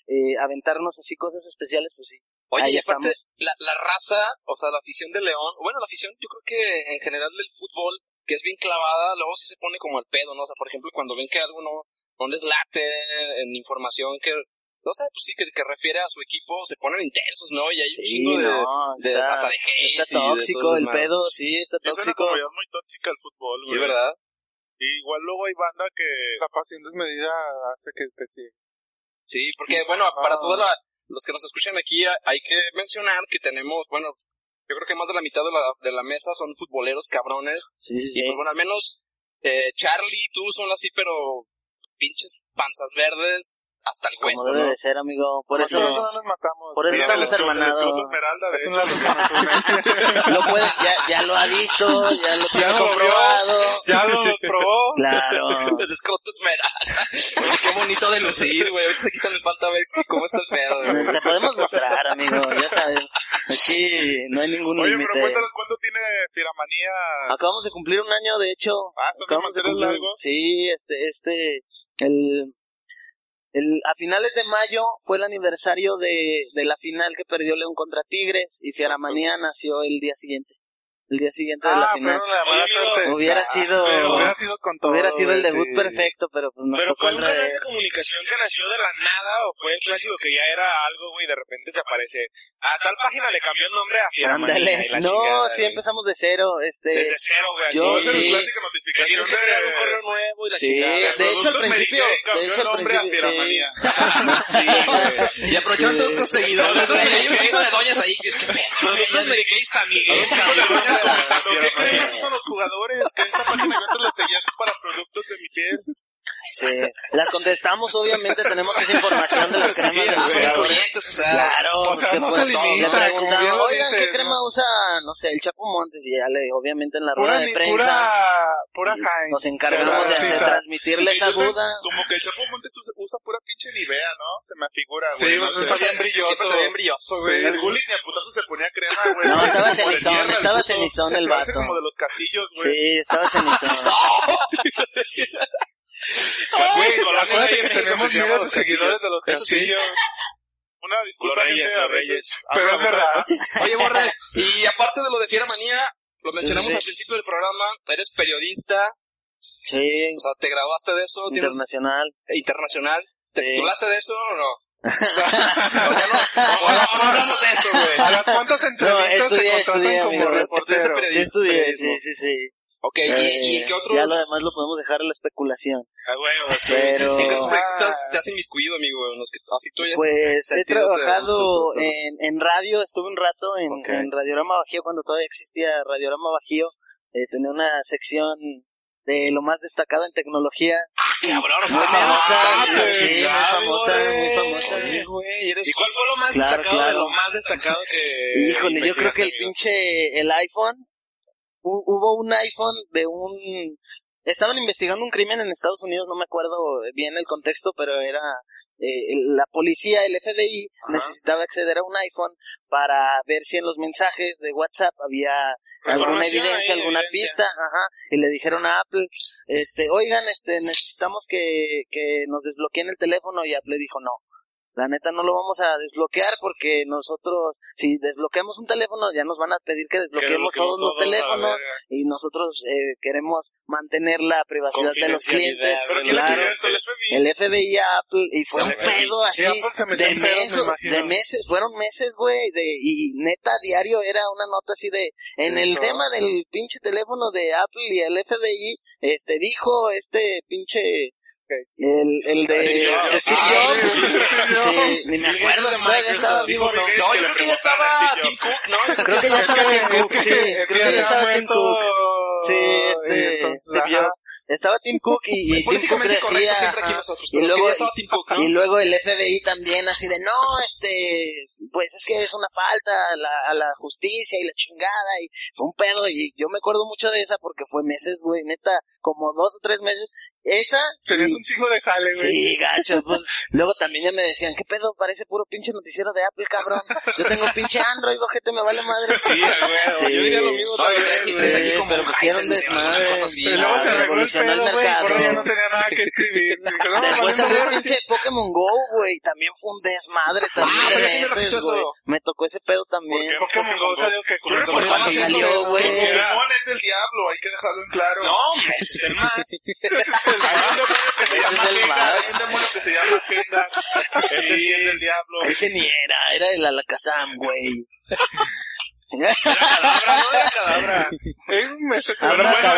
eh, aventarnos así cosas especiales, pues sí. Oye, Ahí y aparte, la, la raza, o sea, la afición de León, bueno, la afición yo creo que en general del fútbol, que es bien clavada, luego sí se pone como al pedo, ¿no? O sea, por ejemplo, cuando ven que algo no, no les late en información que no sé, pues sí, que, que refiere a su equipo, se ponen intensos, ¿no? Y hay un Sí, chingo de, no, de- está, hasta de hate está de tóxico el pedo, sí, está Es una tóxico. comunidad muy tóxica el fútbol, güey. Sí, ¿verdad? Y igual luego hay banda que... La pasión desmedida hace que te siga. Sí, porque bueno, para todos la- los que nos escuchan aquí hay que mencionar que tenemos, bueno, yo creo que más de la mitad de la, de la mesa son futboleros cabrones. Sí, sí, Y pues bueno, al menos eh, Charlie, tú son así, pero pinches panzas verdes hasta el Como hueso, debe ¿no? de ser, amigo. Por eso, no nos matamos. por eso Tiene estamos hermanados. escudo esmeralda, de Es lo puede, ya, ya lo ha visto, ya lo tiene comprobado. Probó. Claro. El escroto esmeralda. Oye, qué bonito de lucir, güey. Ahorita se quitan el pantalón a ver cómo está el pedo, güey. Te podemos mostrar, amigo, ya sabes. Aquí no hay ningún Oye, límite. pero cuéntanos cuánto tiene Firamanía. Acabamos de cumplir un año, de hecho. Ah, ¿están Acabamos de cumplir. largos? Sí, este, este, el, el, a finales de mayo fue el aniversario de, de la final que perdió León contra Tigres y Fieramanía nació el día siguiente. El día siguiente de la Ah, final. fueron la mala suerte. Hubiera sido, pero Hubiera sido con todo. hubiera sido el debut sí. perfecto, pero pues nos Pero fue un canal de comunicación que nació de la nada o fue el clásico que ya era algo, güey, de repente te aparece. A tal página le cambió el nombre a Ándale. la No, chingada, sí empezamos de cero, este. Desde cero, güey. yo es sí. la clásica Que notificación tienes que crear un correo de... nuevo y la Sí, chingada. de hecho al principio, de cambió hecho el nombre a principio, sí. Y aprovecharon todos sus seguidores, güey. Hay un chingo de doñas ahí. ¿Qué pedo? Productos San Miguel, Comentando, ¿qué creen? Esos son los jugadores que esta página de ventas les seguían para productos de mi piel. Sí, las contestamos, obviamente tenemos esa información de las cremas de Ah, los clientes, o sea. Claro, pues, sea, que no pues, se le limita, bien lo oigan, ¿qué dices, crema ¿no? usa, no sé, el Chapo Montes? Y ya le, obviamente en la Pura, rueda de prensa pura, pura Heinz. nos encargamos de Sí, sí. transmitirle esa duda. Como que el Chapo Montes usa, usa pura pinche Nivea, ¿no? Se me figura, Sí, güey. no pues, sé. está bien brilloso. Se ve bien brilloso, güey. El Gullit ni a putazo se ponía crema, güey. No, estaba de cenizón, estaba cenizón el vato. como de los castillos, güey. Sí, estaba cenizón. Acuérdate que México tenemos miles de los seguidores de los castillos. Una disculpa, Los Reyes, gente, a los veces Reyes. Pero es verdad. Oye, Borre, y aparte de lo de Fiera Manía, lo mencionamos al principio del programa, eres periodista, Sí, o sea, ¿te graduaste de eso? ¿Tienes internacional. internacional? ¿Te titulaste de eso o no? no, ya no, no, no hablamos de eso, güey. ¿A las cuántas No, entrevistas se estudié, contratan estudié, como amigo. reportero? Sí estudié, sí, sí, sí. Ok, ¿y, y en Eh, qué otros, Ya lo demás lo podemos dejar a la especulación. A huevo, sí, Pero- qué otros Ah. proyectos te has inmiscuido, amigo? En los que, así tú ya Pues he de trabajado en, en radio, estuve un rato en, Ok. en Radiorama Bajío cuando todavía existía Radiorama Bajío. Eh, tenía una sección de lo más destacado en tecnología. cabrón, Muy famosa, sí, sí, muy famosa, muy famosa. Oye, güey, eres... ¿Y cuál fue lo más Claro, destacado de claro. lo más destacado que... Híjole, yo creo que el pinche, el iPhone, hubo un iPhone de un, estaban investigando un crimen en Estados Unidos, no me acuerdo bien el contexto, pero era, eh, la policía, el FBI, necesitaba acceder a un iPhone para ver si en los mensajes de WhatsApp había alguna evidencia, alguna evidencia. pista, ajá, y le dijeron a Apple, este, oigan, este, necesitamos que, que nos desbloqueen el teléfono, y Apple dijo no. La neta no lo vamos a desbloquear porque nosotros, si desbloqueamos un teléfono, ya nos van a pedir que Que desbloqueemos todos los teléfonos y nosotros eh, queremos mantener la privacidad de los clientes. Confidencialidad, ¿Pero quién le Claro. FBI? El FBI a Apple y fue un El FBI. pedo así de meses, de meses, fueron meses, güey, de y neta diario era una nota así de en el Eso. tema del pinche teléfono de Apple y el FBI, este dijo este pinche el, el de Steve Jobs. Ah, sí, ni me acuerdo, de estaba vivo, ¿no? Yo creo que ya estaba Tim. Cook, ¿no? Creo que ya Es estaba Tim Cook, sí, creo que ya estaba Tim. Cook. Sí, este, Steve. Jobs. Estaba Tim Cook y, y Tim Cook decía, siempre aquí ajá, nosotros, y pero luego, que ya estaba Tim Cook, ¿no? y luego el FBI también así de, no, este, pues es que es una falta a la, a la justicia y la chingada y fue un pedo y yo me acuerdo mucho de esa porque fue meses, güey, neta, como dos o tres meses. Esa, Tenías y- un chingo de jale, güey. Sí, gacho, pues luego también ya me decían, ¿qué pedo? Parece puro pinche noticiero de Apple, cabrón. Yo tengo un pinche Android, ojete, me vale madre. Sí, a huevo. Sí. Yo diría lo mismo también, güey. aquí como pero pusieron desmadre. luego se arregló el pedo, güey, ya no tenía nada que escribir. Dijo, no, Después salió el pinche Pokémon Go, güey, también fue un desmadre Ah, también meses, güey. Me tocó ese pedo también. ¿Por qué? Pokémon Go salió que salió, güey. Pokémon es el diablo, hay que dejarlo en claro. No, ese es el más. Hay un demonio que se Ese llama es el más. hay un demonio que se llama Gengar. Ese sí es del diablo. Ese ni era, era el Alakazam, güey. Cadabra, no era cadabra. Es un mes Pero bueno,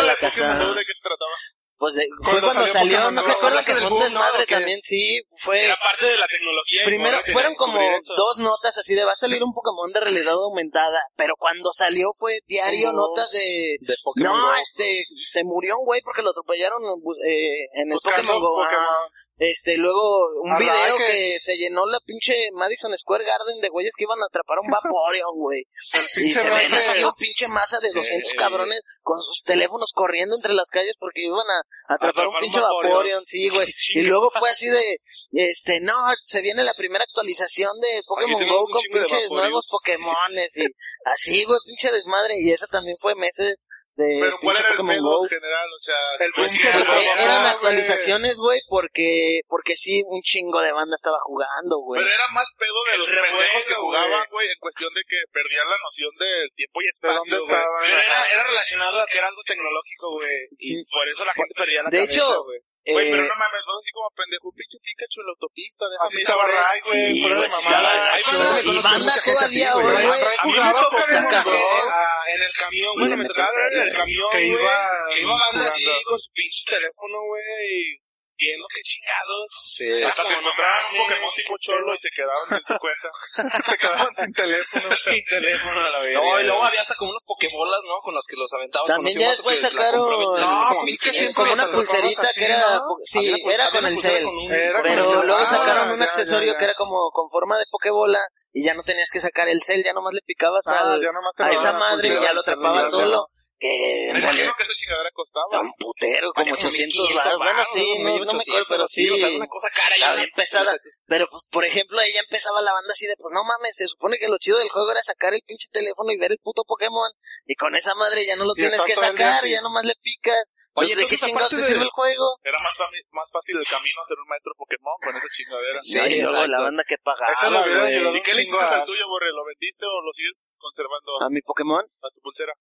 Alakazam. Pokémon Go, ¿de qué se trataba? Pues de- fue Cuando salió ¿no se acuerdan ¿verdad que fue un desmadre también? Sí, fue... Era parte de la tecnología. Primero, fueron como dos notas así de va a salir un Pokémon de realidad aumentada, pero cuando salió fue diario notas de... De Pokémon No, Go. este, se murió un güey porque lo atropellaron eh, en el Buscando Pokémon Go. Pokémon. ah. Este, luego un Ah, video que- que se llenó la pinche Madison Square Garden de güeyes que iban a atrapar un Vaporeon, güey. Y pinche se ven así un pinche masa de 200 Eh, cabrones con sus teléfonos corriendo entre las calles porque iban a, atrapar un atrapar un pinche Vaporeon. Vaporeon, sí, güey. Y luego fue así de, este, no, se viene la primera actualización de Pokémon Go con pinches nuevos Pokémones y así, güey, pinche desmadre. Y eso también fue meses de Pero ¿cuál era el Pokémon Go. en general? O sea, El pues juego- eran güey. actualizaciones, güey, porque, porque sí, un chingo de banda estaba jugando, güey. Pero era más pedo de El los revuelo, pendejos que jugaban, güey, en cuestión de que perdían la noción del tiempo y ¿De dónde espacio, güey. estaban? Pero era, era relacionado a que era algo tecnológico, güey. Y por eso la gente perdía la De cabeza, hecho, güey. Pero Eh, no mames, vos así como pendejo, pinche Pikachu en la autopista, déjame Así estaba. Ray, güey, Sí, fuera de güey, mamada. Y banda todavía güey. A mí me ah, en el camión, güey, me tocaba en el camión, Que güey. iba Que iba banda así jugando. con su pinche teléfono, güey. Viendo qué chingados. Sí. Hasta que encontraron un. Pokémon tipo cholo y se quedaron sin su cuenta. Se quedaban sin teléfono. Sin teléfono a la vez. No, y luego había hasta como unos Pokebolas, ¿no? Con los que los aventabas. También ya después sacaron- No, como pues es que 1500. siempre como una pulserita así, que era, sí, era con el cel. Pero luego Ah, sacaron un accesorio que era como con forma de Pokébola y ya no tenías que sacar el cel, ya nomás le picabas Ah, al- a esa madre y ya lo atrapabas solo. Que en Me realidad imagino que esa chingadera costaba. un putero, como Valía como 800 1500 baros. Bueno, sí, no, no me 1800, acuerdo, pero sí. O sea, una cosa cara. Estaba ya bien pesada. Pero, pues, por ejemplo, ella empezaba la banda así de, pues, no mames, se supone que lo chido del juego era sacar el pinche teléfono y ver el puto Pokémon. Y con esa madre ya no lo Y tienes que sacar, ya nomás le picas. Oye, Oye, ¿de qué chingados te sirve el juego? Era más, más fácil el camino a ser un maestro Pokémon con esa chingadera. Sí, y luego la banda que pagaba, lo hubiera güey. ayudado ¿Y qué le hiciste al tuyo, Borre? ¿Lo vendiste o lo sigues conservando ¿A mi Pokémon? a tu pulsera?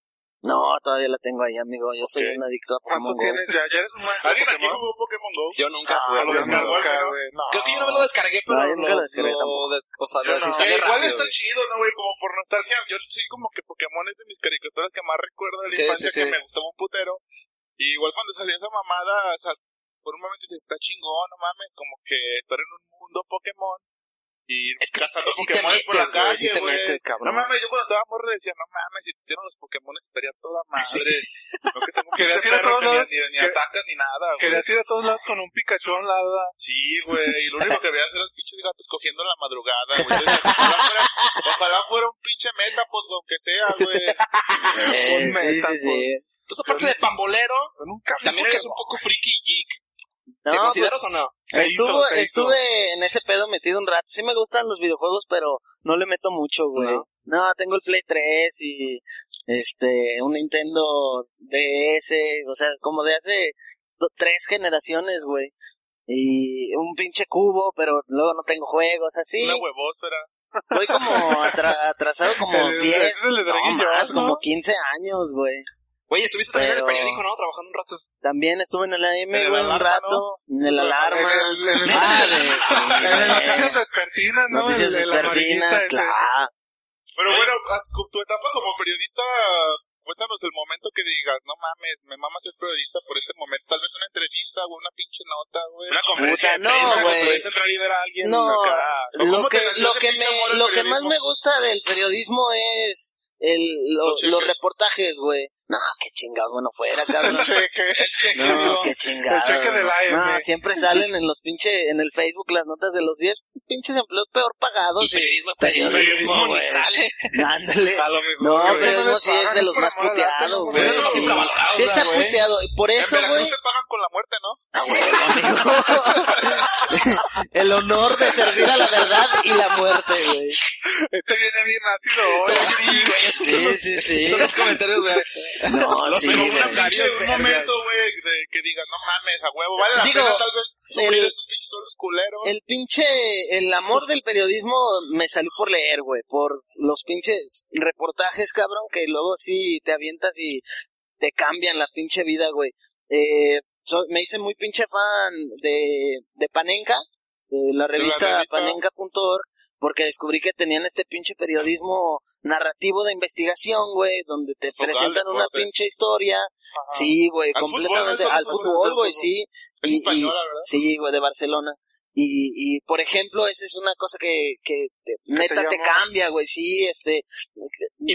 No, todavía la tengo ahí, amigo. Yo soy un adicto a Pokémon ¿Cuánto Go. tienes ya? ¿Ya eres un maestro ¿Alguien aquí Pokémon? jugó Pokémon Go? Yo nunca Ah, jugué. lo descargó, güey, no. Creo que yo no me lo descargué, pero No, yo nunca lo, descargué lo tampoco. des- o sea, Yo lo no. desinstalé Que igual rápido, está güey. chido, ¿no, güey? Como por nostalgia. Yo soy como que Pokémon es de mis caricaturas que más recuerdo de la Sí, infancia sí, que me gustaba un putero. Y igual cuando salió esa mamada, o sea, por un momento dices, está chingón, no mames, como que estar en un mundo Pokémon y Es que cazando sí Pokémon por la sí calle, cabrón. no mames, yo cuando estaba morro decía, no mames, si existieran los Pokémon estaría toda madre. No que tengo que ni, lados, ni, ni que- ataca ni nada, güey. Querías ir a todos lados con un Pikachu a un lado. Sí, güey, y lo único que veías eran los pinches gatos cogiendo en la madrugada, güey. Ojalá fuera, ojalá fuera un pinche meta, pues, aunque sea, güey. Eh, Un sí, meta, sí, sí. Entonces, aparte de pambolero, también eres un poco freaky geek. ¿Te No, consideras pues, o no? Se hizo, Estuvo, hizo. estuve en ese pedo metido un rato. Sí me gustan los videojuegos, pero no le meto mucho, güey. ¿No? No, tengo el Play 3 y este un Nintendo DS, o sea, como de hace tres generaciones, güey. Y un pinche cubo, pero luego no tengo juegos, así. Una huevósfera. Voy como atra- atrasado como El- 10, ese es el de no, Drake y más, Josh, ¿no? como 15 años, güey. Oye, estuviste también en el periódico, ¿no? Trabajando un rato. También estuve en el AM, güey, un alarma, rato. En el alarma. En el- Ah, noticias vespertinas, ¿no? Noticias vespertinas, claro. Pero bueno, tu etapa como periodista, cuéntanos el momento que digas, no mames, me mama ser periodista por este momento. Tal vez una entrevista o una pinche nota, güey. Una conferencia no, prensa, güey. entrar y ver a alguien No, acá. ¿O cómo lo que, lo que, me, lo que más me gusta del periodismo es el, lo- Los reportajes, güey. No, qué chingados, bueno, fuera, cabrón. El cheque. No, qué chingados. El cheque del AM. No, siempre salen en los pinche, en el Facebook las notas de los 10 pinches empleos peor pagados. Y periodismo está. Periodismo, Periodismo ni güey. sale. Ándale. A lo mejor. No, güey. periodismo sí es de los más puteados, no, güey. sí, está güey. puteado. Y por En eso, güey. te pagan con la muerte, ¿no? Ah, huevo, amigo. El honor de servir a la verdad y la muerte, güey. Este viene bien ácido hoy. Sí, güey, Sí, los- sí, sí. Son los comentarios, güey. No, sí, Pero una pinche, un momento, güey, que digas, no mames, a huevo, vale la Digo, pena tal vez sufrir el- estos pinches sueldos culeros. El pinche, el amor del periodismo me salió por leer, güey, por los pinches reportajes, cabrón, que luego sí te avientas y te cambian la pinche vida, güey. Eh, soy- me hice muy pinche fan de, de Panenka, de la revista, revista. panenka.org, porque descubrí que tenían este pinche periodismo narrativo de investigación, güey, donde te presentan una pinche historia. Ajá. Sí, güey, fútbol, completamente al fútbol, güey, sí. Es Y- y- española, ¿verdad? Sí, güey, de Barcelona. Y, y, por ejemplo, esa es una cosa que, que te- neta te cambia, güey, sí, este... En ti,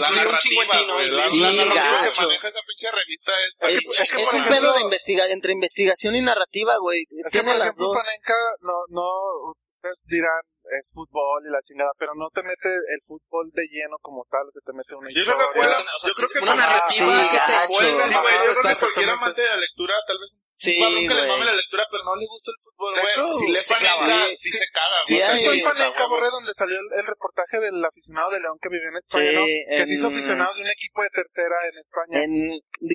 ¿no? güey, La, Sí, la narrativa gacho. que maneja esa pinche revista es... Es, es que, es por un ejemplo- pedo de investiga entre investigación y narrativa, güey. Es que, Tiene por las ejemplo, dos. Panenka, no, no, ustedes dirán, es fútbol y la chingada, pero no te mete el fútbol de lleno como tal, o sea, te mete una Yo creo que O sea, yo creo que una narrativa Sí, que te. Sí, güey, yo creo que cualquier amante de la lectura, tal vez Sí, un que le mame la lectura, pero no le gusta el fútbol, De güey. Si le se sí sí. se caga, güey. Sí, soy güey. Borré, donde salió el, el reportaje del aficionado de León que vivía en España, Sí, ¿no? Que se hizo aficionado de un equipo de tercera en España. En,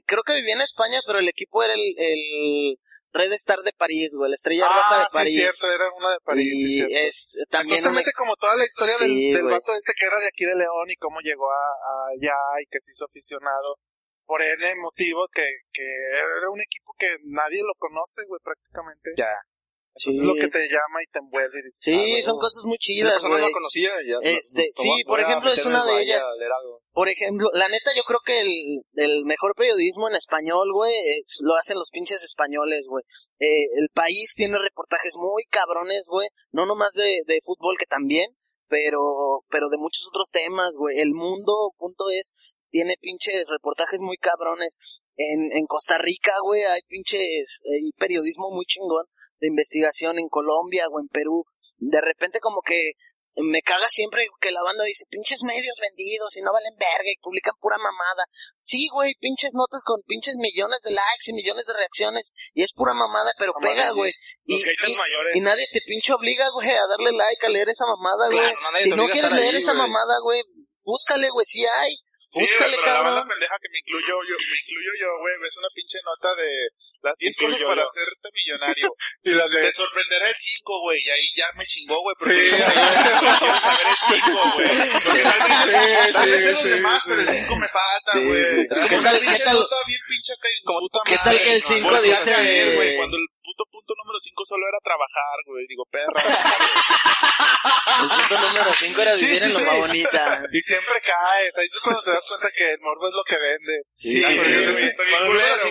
creo que vivía en España, pero el equipo era el, el Red Star de París, güey, la Estrella Roja de ah, sí, París. cierto, era una de París, sí, y cierto. es también Entonces te un mete ex- como toda la historia del, Sí, del vato este que era de aquí de León y cómo llegó a, a allá y que se hizo aficionado por N motivos que, que era un equipo que nadie lo conoce, güey, prácticamente. Ya. Entonces Sí. es lo que te llama y te envuelve. y dices, Sí, ah, güey, son cosas muy chidas, persona no güey. lo conocía, ya. Este, no- sí, por ejemplo, es una de ellas. Por ejemplo, la neta, yo creo que el, el mejor periodismo en español, güey, es- lo hacen los pinches españoles, güey. Eh, el país tiene reportajes muy cabrones, güey. No nomás de, de fútbol, que también, pero, pero de muchos otros temas, güey. El mundo, punto es, tiene pinches reportajes muy cabrones. En, en Costa Rica, güey, hay pinches, hay periodismo muy chingón de investigación en Colombia o en Perú. De repente como que me caga siempre que la banda dice pinches medios vendidos y no valen verga y publican pura mamada. Sí, güey, pinches notas con pinches millones de likes y millones de reacciones y es pura mamada, pero Mamada, pega, güey. Y, nadie te pinche obliga, güey, a darle like, a leer esa mamada, güey. Claro, si no quieres leer ahí, esa mamada, güey, búscale, güey, si hay. Sí, Búscale, pero la banda cabrón. pendeja que me incluyo yo, me incluyo yo, güey, ves una pinche nota de las 10 cosas Incluyo para yo. hacerte millonario. Y las Te de... sorprenderá el 5, güey, y ahí ya me chingó, güey, porque Sí. quiero saber el 5, güey. Porque tal vez, Sí, tal vez sí, los sí, demás, sí. pero el 5 me falta, Sí, güey. sí. ¿Qué tal- qué tal- nota bien pinche acá y dices, puta ¿Qué tal que el no, cinco volví a dice- hacer, güey, cuando el puto punto número 5 solo era trabajar, güey. Digo, perra. El punto número 5 era Sí, vivir sí, en lo sí. más bonita. Y siempre caes, ahí es cuando te das cuenta que el morbo es lo que vende. Sí, sí, pero sí.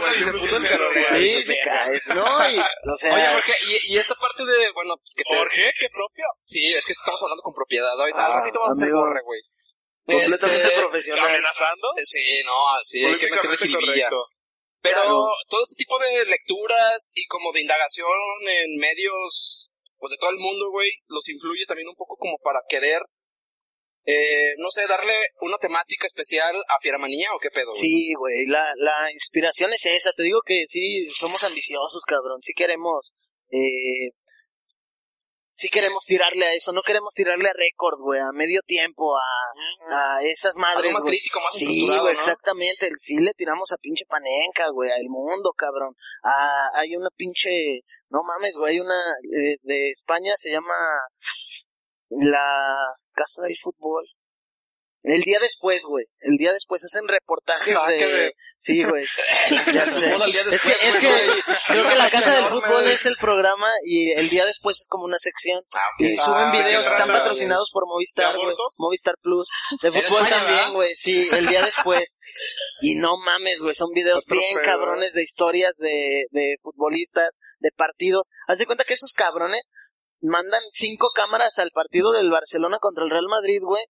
Sí, se cae. No, y, o sea, Oye, porque, y, y esta parte de, bueno, que te... ¿Por qué? ¿Qué propio? Sí, es que estamos hablando con propiedad ahorita. Ah, Al ratito vamos a hacer gorre, güey. completamente Este, profesional. ¿Amenazando? Sí, no, sí, hay que meterle jiribilla. correcto. Pero Claro. todo este tipo de lecturas y como de indagación en medios, pues de todo el mundo, güey, los influye también un poco como para querer, eh, no sé, darle una temática especial a Fieramanía o qué pedo, güey. Sí, güey, la, la inspiración es esa. Te digo que sí, somos ambiciosos, cabrón. Sí queremos, eh, sí queremos tirarle a eso. No queremos tirarle a récord, güey, a medio tiempo, a, a esas Algo madres, más güey. crítico, más Sí, güey, ¿no? exactamente. Sí le tiramos a pinche panenca, güey, al mundo, cabrón. Ah, hay una pinche, no mames, güey, hay una eh, de España, se llama la Casa del Fútbol. El día después, güey. El día después hacen reportajes Ah, de... Sí, güey. Es que, es que creo que la Casa del Fútbol es el programa y el día después es como una sección. Ah. Y suben Ah, videos, ¿qué están patrocinados por Movistar, ¿De güey. Movistar Plus. De fútbol España, también, güey. Sí, el día después. Y no mames, güey, son videos Otro bien cabrones de historias de, de futbolistas, de partidos. Haz de cuenta que esos cabrones mandan cinco cámaras al partido del Barcelona contra el Real Madrid, güey.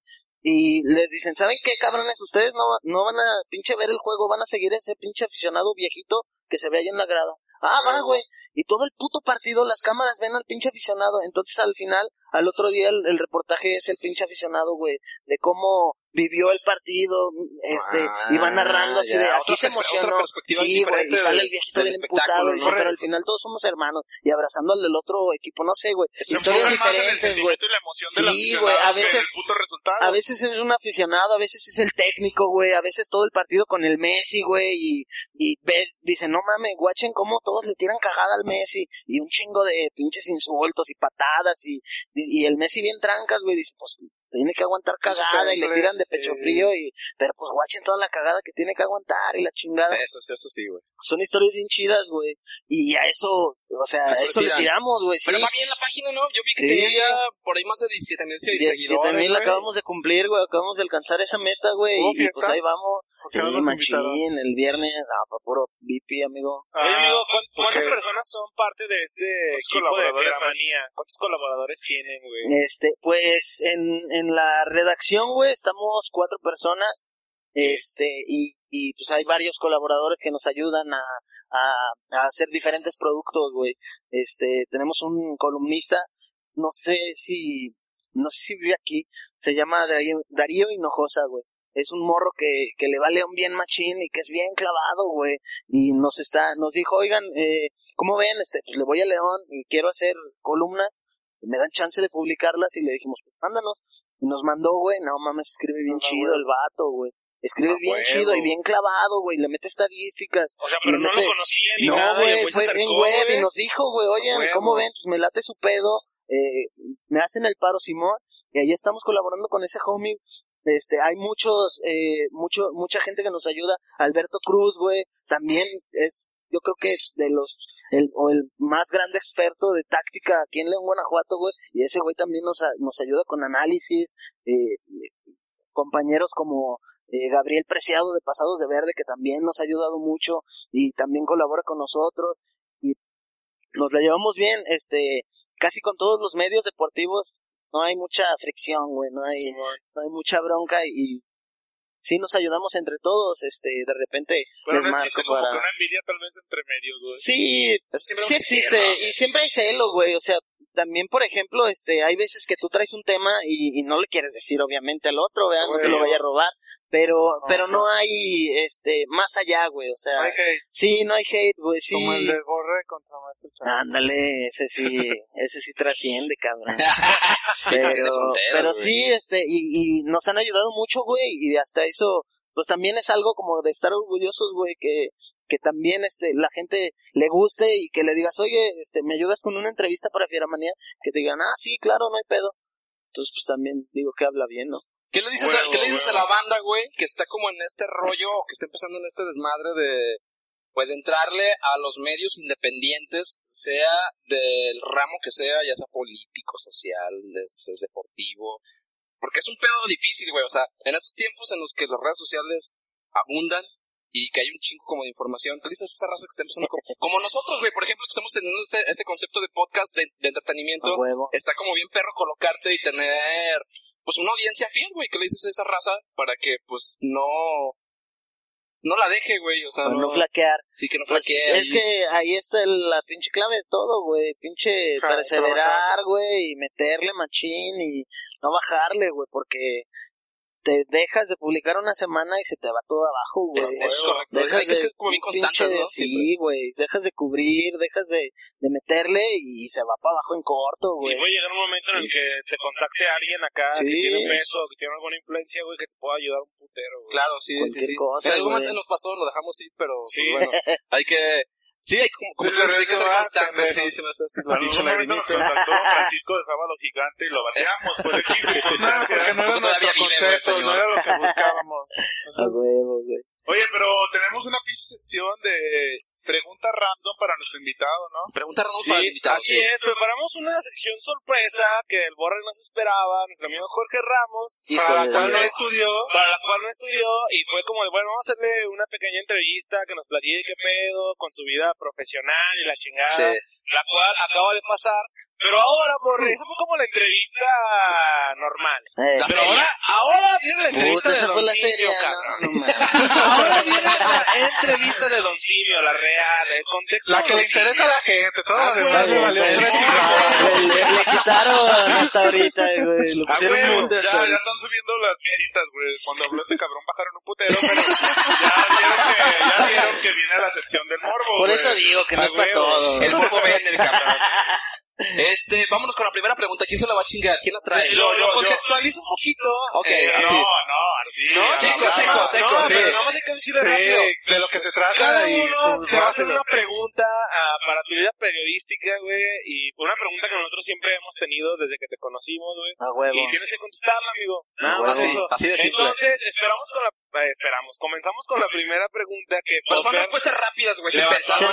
Y les dicen, ¿saben qué, cabrones? Ustedes no, no van a pinche ver el juego, van a seguir ese pinche aficionado viejito que se ve ahí en la grada. Ah, va, güey. Y todo el puto partido, las cámaras ven al pinche aficionado. Entonces, al final, al otro día, el, el reportaje es el pinche aficionado, güey. De cómo vivió el partido, este, Ah, y va narrando así ya, de, otra aquí se emocionó. Sí, güey, y sale el viejito del bien emputado, ¿no? dice, pero al final todos somos hermanos. Y abrazando al del otro equipo, no sé, güey. Historias diferentes, güey. y Sí, güey, a veces-. A veces es un aficionado, a veces es el técnico, güey, a veces todo el partido con el Messi, güey, y, y ves, dicen, no mames, guachen cómo todos le tiran cagada al Messi, y un chingo de pinches insultos y patadas, y, y, y el Messi bien trancas, güey, dice, pues, tiene que aguantar cagada y le tiran de pecho sí. frío y, pero pues guachen toda la cagada que tiene que aguantar y la chingada. Eso, sí, eso sí, güey. Son historias bien chidas, güey. Y a eso, o sea, a Eso eso, le tiramos, güey. Sí. Pero va bien la página, ¿no? Yo vi que Sí. tenía ya por ahí más de 17 mil 17 seguidores. mil güey. acabamos de cumplir, güey. Acabamos de alcanzar esa meta, güey. ¿Hubo Y, pues ahí vamos. ¿Por Sí, no machín, el viernes, ah, pa' puro VIP, amigo. Oye, Ah, amigo, ¿cuán- ¿cuántas personas son parte de este equipo de colaboradores hay? Fieromanía? ¿Cuántos colaboradores tienen, güey? Este, pues en, en la redacción, güey, estamos cuatro personas. Este, y, y pues hay varios colaboradores que nos ayudan a, a, a hacer diferentes productos, güey. Este, tenemos un columnista, no sé si, no sé si vive aquí, se llama Darío, Darío Hinojosa, güey. Es un morro que, que le va a León bien machín y que es bien clavado, güey. Y nos está, nos dijo, oigan, eh, ¿cómo ven? Este, pues le voy a León y quiero hacer columnas me dan chance de publicarlas y le dijimos, pues mándanos. Y nos mandó, güey, no mames, escribe bien chido el vato, güey. Escribe bien chido y bien clavado, güey, le mete estadísticas. O sea, pero no lo mete- conocía ni No, nada. el güey, fue bien web y nos dijo, güey, oye. ¿cómo ven? Pues me late su pedo, eh, me hacen el paro Simón y ahí estamos colaborando con ese homie. Este, hay muchos, eh, mucho, mucha gente que nos ayuda. Alberto Cruz, güey, también es, yo creo que de los, el, o el más grande experto de táctica aquí en León, Guanajuato, güey, y ese güey también nos, nos ayuda con análisis, eh, compañeros como eh, Gabriel Preciado de Pasados de Verde, que también nos ha ayudado mucho y también colabora con nosotros y nos la llevamos bien, este, casi con todos los medios deportivos, no hay mucha fricción, güey, no hay, no hay mucha bronca y sí nos ayudamos entre todos, este, de repente Pero les no marco existe como para- que una envidia tal vez entre medios, güey. Sí, siempre sí existe, y siempre hay celos, güey, o sea, también, por ejemplo, este, hay veces que tú traes un tema y, y no le quieres decir, obviamente, al otro, vean, se lo vaya a robar, pero, pero no hay, este, más allá, güey, o sea, No hay hate, sí, no hay hate, güey, sí. como el de Borre contra Maestro Chávez. Ándale, ese sí, ese sí trasciende, cabrón. pero, pero sí, este, y, y nos han ayudado mucho, güey, y hasta eso, pues también es algo como de estar orgullosos, güey, que, que también, este, la gente le guste y que le digas, oye, este, ¿me ayudas con una entrevista para Fieramanía? Que te digan, ah, sí, claro, no hay pedo. Entonces, pues también digo que habla bien, ¿no? ¿Qué le dices, a, Huevo, ¿qué le dices a huevo. la banda, güey? Que está como en este rollo, o que está empezando en este desmadre de, pues, de entrarle a los medios independientes, sea del ramo que sea, ya sea político, social, este, deportivo. Porque es un pedo difícil, güey. O sea, en estos tiempos en los que las redes sociales abundan y que hay un chingo como de información, ¿qué le dices a esa raza que está empezando como, como nosotros, güey? Por ejemplo, que estamos teniendo este, este concepto de podcast de, de entretenimiento está como bien perro colocarte y tener pues una audiencia fiel, güey, que le dices a esa raza para que pues no no la deje, güey, o sea, no, no flaquear. sí que no Pues flaquee es ahí. que ahí está el- la pinche clave de todo, güey. Pinche perseverar, güey, y meterle machín y no bajarle, güey, porque te dejas de publicar una semana y se te va todo abajo, güey. Es- es correcto. Dejas Hay que ser como bien pinche- constantes, ¿no? Sí, güey. Dejas de cubrir, dejas de, de meterle y se va para abajo en corto, Y güey. puede llegar un momento en el que te contacte alguien acá Sí. que tiene peso, que tiene alguna influencia, güey, que te pueda ayudar un putero, güey. Claro, sí, sí, Cualquier sí. cosa, en algún momento nos pasó, lo dejamos ir, pero pues, Sí. bueno, hay que sí, hay como, como hay que ser sí, se hace nos contactó Francisco de Sábado Gigante y lo bateamos por No, circunstancia. porque no era nuestro concepto, no lo que buscábamos. A huevo, güey. Oye, pero tenemos una pinche sección de preguntas random para nuestro invitado, ¿no? Pregunta random Sí, para el invitado. así es, preparamos una sección sorpresa que el Borre no se esperaba, nuestro amigo Jorge Ramos, Para la cual no estudió. para la cual no estudió y fue como de, bueno, vamos a hacerle una pequeña entrevista que nos platique qué pedo con su vida profesional y la chingada, Sí. la cual acaba de pasar, pero ahora, Borre, esa fue como la entrevista normal. Eh, Pero serie. ahora, ahora viene la entrevista puta, de Don Simio, serie. cabrón. No, no. Ahora viene la entrevista de Don Simio, la real, el contexto. La que le interesa a la gente, todo Ah, lo demás güey, le valió le, tres le- quitaron hasta ahorita, güey. Lo Ah, pusieron ya, ya están subiendo las visitas, güey. Cuando habló este cabrón bajaron un putero, pero ya vieron que, ya vieron que viene la sección del morbo, Por eso digo que no Ah, es para todo. El morbo vende, cabrón. Este, vámonos con la primera pregunta. ¿Quién se la va a chingar? ¿Quién la trae? Lo, lo contextualizo un poquito. Ok, Eh, así. No, no, así. No, Seco, no, seco, no, seco, no, sí. pero nada más hay que decirle rápido. Sí, de lo que se trata Cada y uno te va a hacer una pregunta ah, para tu vida periodística, güey, y una pregunta que nosotros siempre hemos tenido desde que te conocimos, güey. A huevo. Y tienes que contestarla, amigo. Nada más eso. Así de simple. Entonces, esperamos con la... eh, esperamos. Comenzamos con la primera pregunta que... Pero son respuestas rápidas, güey, sin pensar. Que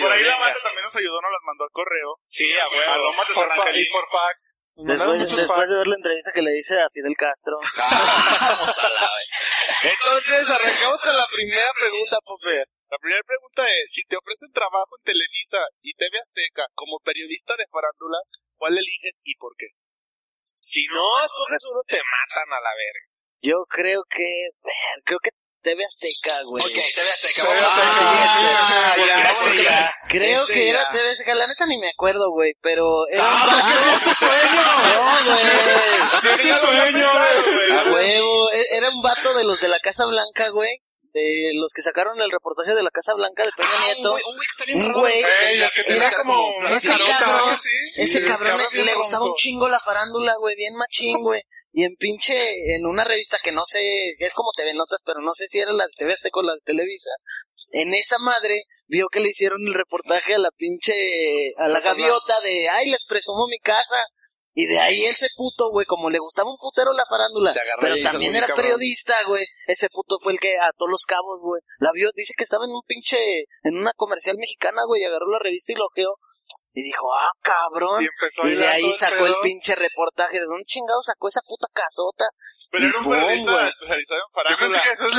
por ahí la banda también nos ayudó, nos las mandó al correo. Sí, a huevo. A Lomas de Por San fa- Angelín. y por fax. Después, después de ver la entrevista que le hice a Fidel Castro. Vamos a la, güey. Entonces, arrancamos con la primera pregunta, Popper. La primera pregunta es, si te ofrecen trabajo en Televisa y TV Azteca como periodista de farándula, ¿cuál eliges y por qué? Si no escoges uno, te matan a la verga. Yo creo que, creo que TV Azteca, güey. Ok, TV Azteca. Vamos. Ah, ya, vámonos este ya. Creo Este que era ya. TV Azteca, la neta ni me acuerdo, güey, pero era un Ah, vato. No, güey. Sueño, güey. A huevo. Era un vato de los de la Casa Blanca, güey. De los que sacaron el reportaje de la Casa Blanca de Peña Ah, Nieto. güey, un güey Era como ese cabrón. Ese Sí, cabrón le, gustaba un chingo la farándula, güey, bien machín, güey. Y en pinche, en una revista que no sé, es como TV Notas, pero no sé si era la de TV Azteca o la de Televisa. En esa madre, vio que le hicieron el reportaje a la pinche, a la gaviota de, ay, les presumo mi casa. Y de ahí ese puto, güey, como le gustaba un putero la farándula, pero también "Muy era cabrón". periodista, güey. Ese puto fue el que ató los cabos, güey. La vio, dice que estaba en un pinche, en una comercial mexicana, güey, agarró la revista y lo ojeó. Y dijo, ah, cabrón. Y, de ahí sacó el, pinche reportaje. ¿De dónde chingado sacó esa puta casota? Pero era un periodista especializado en farándula. Yo pensé que eso es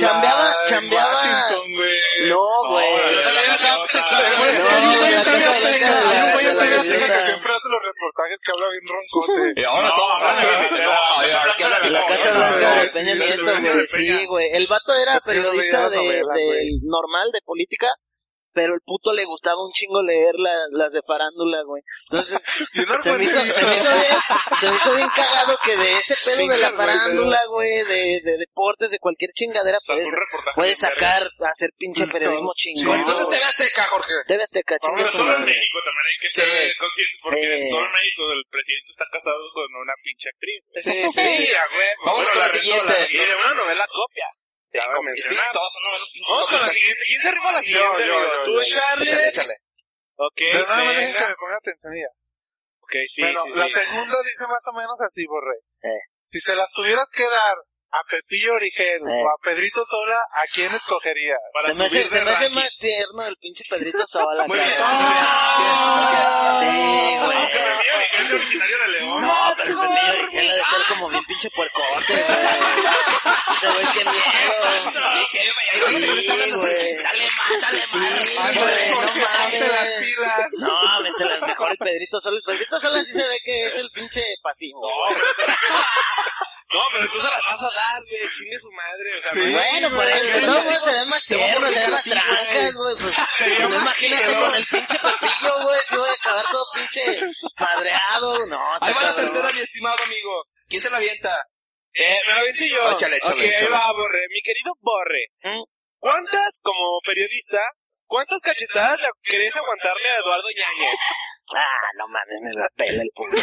chambeaba, chambeaba. Güey. No, güey. Y ahora la Casa de güey. El vato era periodista de normal, de política pero el puto le gustaba un chingo leer la- las de farándula, güey. Entonces, se me, hizo, se, me hizo bien, se me hizo bien cagado que de ese pedo de la farándula, güey, de, de deportes, de cualquier chingadera, puedes, un reportaje puedes verga. sacar, hacer pinche periodismo chingón. Entonces TV Azteca, Jorge. TV Azteca, su solo en. México también hay que Sí. ser conscientes porque Eh. solo en México el presidente está casado con una pinche actriz. güey. Sí, sí, sí. a huevo. Vamos con la siguiente. Y de una novela copia. Cabe Sí, mencionar. todos son novelas pinches. Vamos con la siguiente. ¿Quién se arriba a la siguiente, yo, Tú. Charlie. Échale, échale. Ok, Pero nada más dejen que venga. me ponga atención ya. Ok, sí, bueno, sí, la sí. segunda dice más o menos así, Borre. Eh. Si se las tuvieras que dar a Pepillo Origel Eh. o a Pedrito Sola, ¿a quién escogerías? Para Se me hace, se me hace más tierno el pinche Pedrito Zavala. Muy bien. cabrón. Sí, güey. Aunque me mío es originario de León. No, pero el Pepillo Origel ha de ser como bien pinche puercote, güey. Ese güey, qué miedo. Sí, güey. Dale más, dale más. güey, no las pilas. No, vente la mejor el Pedrito Sola. El Pedrito Sola sí se ve que es el pinche pasivo. güey. No, pero tú se las vas a dar, güey. Chingue su madre. O sea, Sí. no- Bueno, por eso, güey, modos se ven más tiernos, se ven más trancas, güey. Pues, Sería no imagínate con el pinche Pepillo, güey, si voy a acabar todo pinche madreado. No, Ahí va la tercera, mi estimado amigo. ¿Quién se la avienta? Eh, me lo aviento yo. Échale, échale, ok, ahí va, Borre. Mi querido Borre. ¿Mm? ¿Cuántas, como periodista, cuántas cachetadas le querés aguantarle a Eduardo Yáñez? Ah, no mames, me la pela el puto.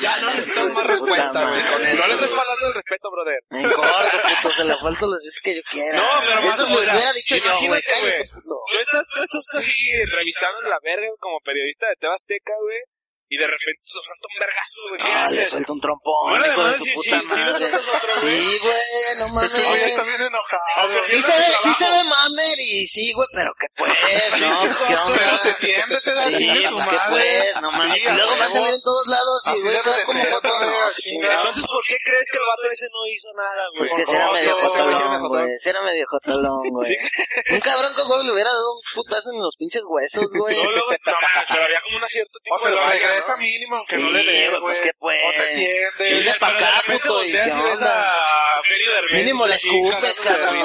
Ya no necesitamos más respuesta, güey, No eso. le estás faltando el respeto, brother. En corto, puto, se la falto las veces que yo quiera. No, pero más Eso o les sea, hubiera dicho imagínate, güey. puto. Tú estás, tú estás así entrevistando en la verga como periodista de Tebasteca, güey. Y de repente te suelta un vergazo, güey. ¿Qué Ah, le haces? suelta un trompón, Bueno, hijo de su sí, puta sí, sí, madre. le. Sí, güey, no mames. Ese güey está bien enojado. Sí se, ve, sí se ve mamer y sí, güey, pero que pues, no, pues qué onda. Pero te tiendes, se da Sí, su pues madre. pues, no mames. Sí, y luego va a salir en todos lados y güey, queda como foto. Entonces, ¿por qué crees que el vato ese no hizo nada, güey? Pues que era medio ese güey sí era jotalón, medio jotalón, güey. Un cabrón con huevo le hubiera dado un putazo en los pinches huesos, güey. No, luego, no, mames, pero había como un cierto tipo de ¿no? mínimo, aunque Sí, no le dé, güey, güey. pues que pues. O te Es tiendes. de pa' Pero de acá, puto, y volteas y ves a Eugenio Derbez. Mínimo le escupes, de cabrón.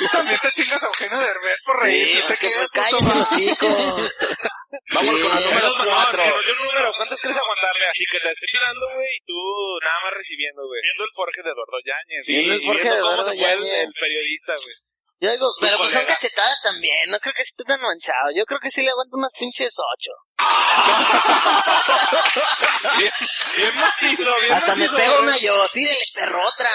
Y también te chingas a Eugenio Derbez por reír. Sí, si pues te que quedas pues puto los con la Sí. número No, no, cuatro. que nos dé un número. ¿Cuántos crees aguantarle? Así que te esté tirando, güey, y tú nada más recibiendo, güey. Viendo el forje de Eduardo Yáñez. Sí, Viendo el y Jorge viendo de cómo Eduardo se fue el, Yáñez. el periodista, güey. Yo digo, pero pues son cachetadas también, no creo que esté tan manchado. Yo creo que sí le aguanto unas pinches ocho. Bien macizo, bien Hasta me pego una yo, tírele perro otra.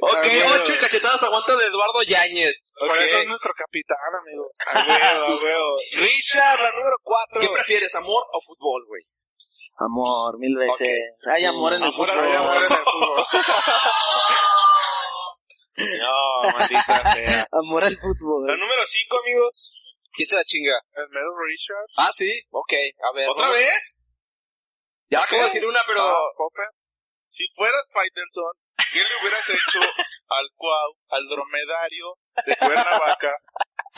Ok, ocho cachetadas aguanta de Eduardo Yáñez. Por Ok. eso es nuestro capitán, amigo. A huevo, a huevo. Richard, la número cuatro. ¿Qué prefieres, amor o fútbol, güey? Amor, mil veces. Hay amor en el Amor, fútbol. hay amor en el fútbol. No, maldita sea. Amor al La fútbol. número cinco, amigos. ¿Quién te la chinga? El mero Richard. Ah, sí, ok, a ver. ¿Otra vamos- vez? Ya acabo de decir una, pero... Ah. Si fueras Faitelson, ¿qué le hubieras hecho al cuau, al dromedario de Cuernavaca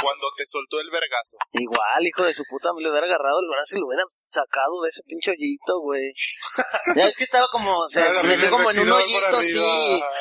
cuando te soltó el vergazo? Igual, hijo de su puta, me lo hubiera agarrado el brazo y lo hubiera sacado de ese pinche hoyito, güey. Ya es que estaba como, se Claro, metió como en un hoyito así.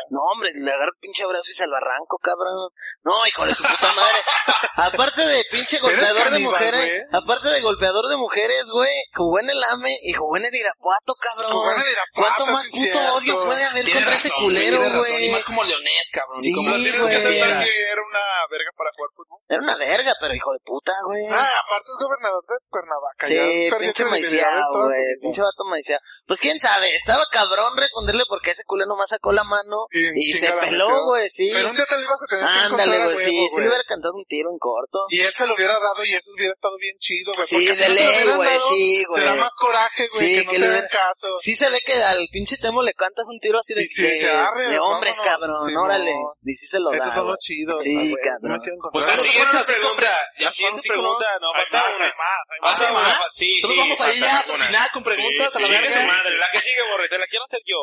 No, hombre, le agarro el pinche brazo y se lo arranco, cabrón. No, hijo de su puta madre. Aparte de pinche golpeador de mujeres, güey. aparte de golpeador de mujeres, güey, jugó en el AME y jugó en el Irapuato, cabrón. Jugó en el Irapuato, ¿Cuánto sí más puto cierto. odio puede haber contra ese culero, güey? Y más como leonés, cabrón. Sí, y como tienes güey. que aceptar Era. que era una verga para jugar fútbol. Era una verga, pero hijo de puta, güey. Ah, aparte es gobernador de Cuernavaca. Sí, pinche maiciado, güey. Pinche vato maiciado. Pues quién sabe, estaba cabrón responderle porque ese culo nomás sacó la mano Y se peló, güey, sí. Pero un día te lo ibas a tener que Ándale, güey, sí, huevo, sí le hubiera cantado un tiro en corto. Y él se lo hubiera dado y eso hubiera estado bien chido, güey. Sí, de ley, güey, sí, Te da güey. más coraje, güey, Sí, que no que te le den hubiera- caso. Sí se ve que al pinche Temo le cantas un tiro así de, sí, de, se arre, de hombres, cabrón, órale. Y sí se lo da. Esos son güey. los chidos. Sí, güey, cabrón. Pues siguiente pregunta. La siguiente pregunta, no, Hay falta más, una. hay más, hay más. ¿sí, Falta más? una. Sí, Entonces sí, vamos ya hasta el final con preguntas a la madre. La que sigue, borre, te la quiero hacer yo.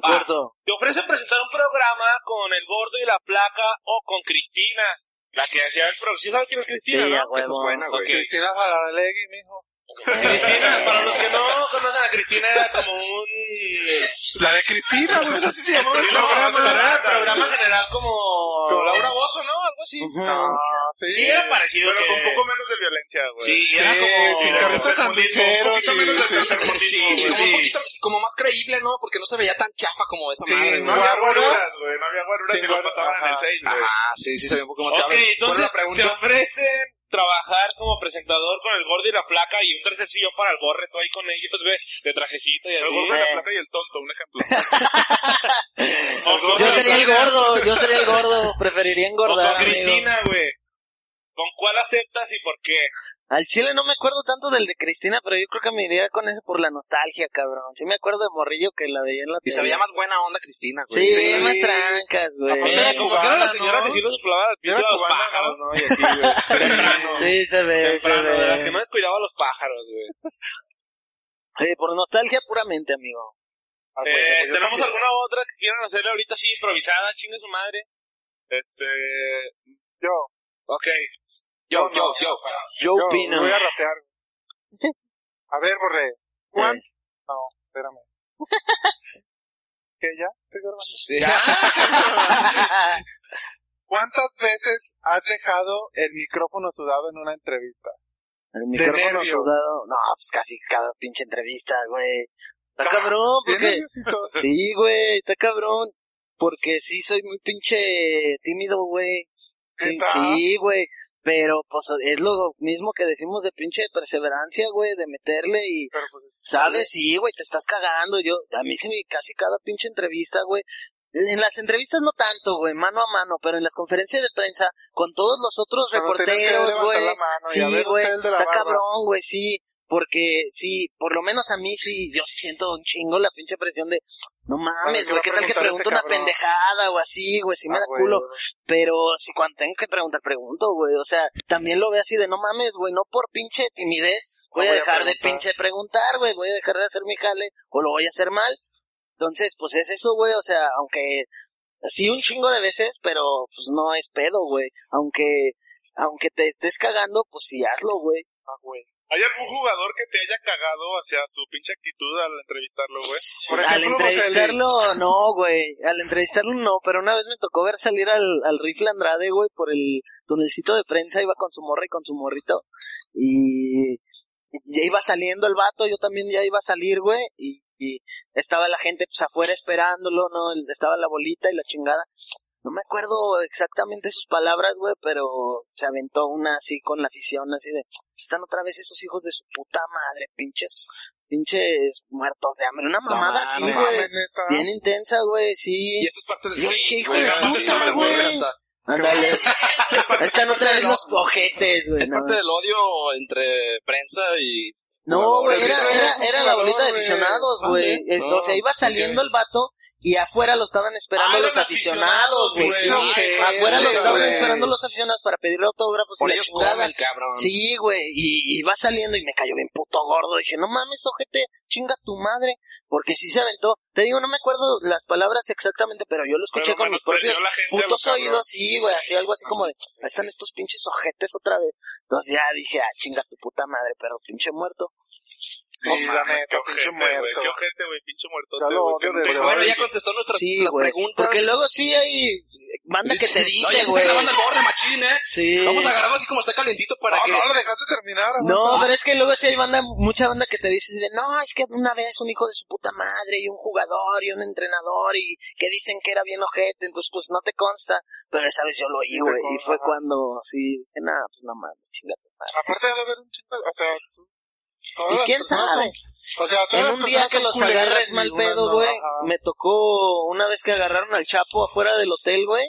Corto. Te ofrecen presentar un programa con el gordo y la placa o con Cristina. La que hacía el programa. ¿Sí sabes quién es Cristina, Sí, no? a huevo. Esa es buena, güey. Ok. Cristina Saralegui, mijo. Cristina, para los que no conocen a Cristina, era como un... La de Cristina, güey, eso sí se Sí, el no, programa. era el programa general como Como- Laura Bozo, ¿no? Algo así. No, sí. Sí, era parecido Pero que... con poco menos de violencia, güey. Sí, Sí, era como... carritos sandwicheros Un poquito menos de sí, tercermundismo, Sí, sí, como sí. un poquito, como más creíble, ¿no? Porque no se veía tan chafa como esa Sí, madre, No ¿no? había Guaruras. güey. No había guaruras Sí, ni lo pasaban en el ajá. 6, güey. Ah, sí, sí se veía un poco más Ok, chafa. ¿Cuál es entonces te ofrecen trabajar como presentador con el gordo y la placa y un tercer sillón para el borre, tú ahí con ellos, ve, de trajecito y El así. gordo de la Eh. placa y el tonto, un ejemplo. O con, Yo sería el gordo, yo sería el gordo. Preferiría o engordar, con amigo. Cristina, güey. ¿Con cuál aceptas y por qué? Al chile no me acuerdo tanto del de Cristina, pero yo creo que me iría con ese por la nostalgia, cabrón. Sí me acuerdo de Morrillo que la veía en la Y se veía más buena onda Cristina, güey. Sí, Sí. más trancas, güey. Aparte era como que era la señora ¿no? que sí lo soplaba al Era pinche a los cubana, pájaros, ¿no? Y así, güey. Temprano. Sí, se ve, se Temprano, de la ve. que no descuidaba a los pájaros, güey. Sí, por nostalgia puramente, amigo. Ah, Eh, yo ¿Tenemos también. alguna otra que quieran hacerle ahorita así improvisada? Chingue su madre. Este... Yo, Ok. Yo, yo, no. yo. Yo Pino. voy a rapear. A ver, Borre. ¿Cuán? Eh. No, espérame. ¿Qué ya? ¿Estoy grabando? Sí. ¿Cuántas veces has dejado el micrófono sudado en una entrevista? El micrófono sudado. No, pues casi cada pinche entrevista, güey. Está Ah, cabrón, ¿Bien porque... Sí, güey, está cabrón. Porque sí soy muy pinche tímido, güey. Sí, güey. Pero, pues, es lo mismo que decimos de pinche perseverancia, güey, de meterle y, Pero pues, ¿sabes? Sí, güey, te estás cagando. Yo, a mí se me casi cada pinche entrevista, güey. En las entrevistas no tanto, güey, mano a mano, pero en las conferencias de prensa, con todos los otros reporteros, güey. Sí, güey, está barba. cabrón, güey, sí. Porque, sí, por lo menos a mí sí, yo sí siento un chingo la pinche presión de, no mames, ¿qué güey, ¿qué tal que pregunto ese una cabrón? pendejada o así, güey? Sí me Ah, da güey, culo. güey. Pero si cuando tengo que preguntar, pregunto, güey. O sea, también lo veo así de, no mames, güey, no por pinche timidez voy, No a voy a dejar de pinche preguntar, güey. Voy a dejar de hacer mi jale o lo voy a hacer mal. Entonces, pues es eso, güey. O sea, aunque sí un chingo de veces, pero pues no es pedo, güey. Aunque, aunque te estés cagando, pues sí hazlo, güey. Ah, güey. ¿Hay algún jugador que te haya cagado hacia su pinche actitud al entrevistarlo, güey? Por al entrevistarlo, no, güey. Al entrevistarlo, no. Pero una vez me tocó ver salir al, al rifle Andrade, güey, por el tunelcito de prensa. Iba con su morra y con su morrito. Y, y ya iba saliendo el vato. Yo también ya iba a salir, güey. Y, y estaba la gente, pues, afuera esperándolo, ¿no? Estaba la bolita y la chingada. No me acuerdo exactamente sus palabras, güey, pero se aventó una así con la afición, así de, están otra vez esos hijos de su puta madre, pinches, pinches muertos de hambre. Una mamada así, güey. neta. Bien intensa, güey, sí. Y esto es parte del hate, dije, hijo güey, de puta, güey. Ándale. Están otra vez los ojetes, güey. Es no. parte del odio entre prensa y... No, güey, era, era, era la bolita de güey. aficionados, güey. Ande. Eh, No, o sea, iba saliendo el vato y afuera lo estaban esperando Ah, los aficionados, güey. Sí, afuera lo estaban esperando los aficionados para pedirle autógrafos Por y la ellos chingada. come el cabrón. Sí, güey, y, y va saliendo y me cayó bien puto gordo. Dije, no mames, ojete, chinga tu madre. Porque sí se aventó. Te digo, no me acuerdo las palabras exactamente, pero yo lo escuché Pero con mis propios putos oídos. Sí, güey, así algo así como de, ahí están estos pinches ojetes otra vez. Entonces ya dije, ah, chinga tu puta madre, pero pinche muerto. Sí, No la neta, qué pinche ojete, muerto. güey, Qué ojete, güey, pinche Ya muertote, güey. no. Bueno, ya contestó nuestras Sí, las güey. preguntas. Porque luego sí hay banda que te no, ya dice, se está güey. grabando el borde, machín, ¿eh? Sí. Vamos a agarrarlo así como está calientito para No, que... no, lo dejaste terminar. No, aguanta. pero es que luego sí hay banda, mucha banda que te dice de, no, es que una vez un hijo de su puta madre y un jugador y un entrenador y que dicen que era bien ojete, entonces pues no te consta, pero esa vez yo lo oí, güey, y fue ajá. cuando, sí, que nada, pues no mames, chingate. Aparte de haber un chingo, o sea, tú- todas ¿Y las quién sabe? son- o sea, todas En un día que los agarres mal pedo, güey, me tocó una vez que agarraron al Chapo afuera del hotel, güey,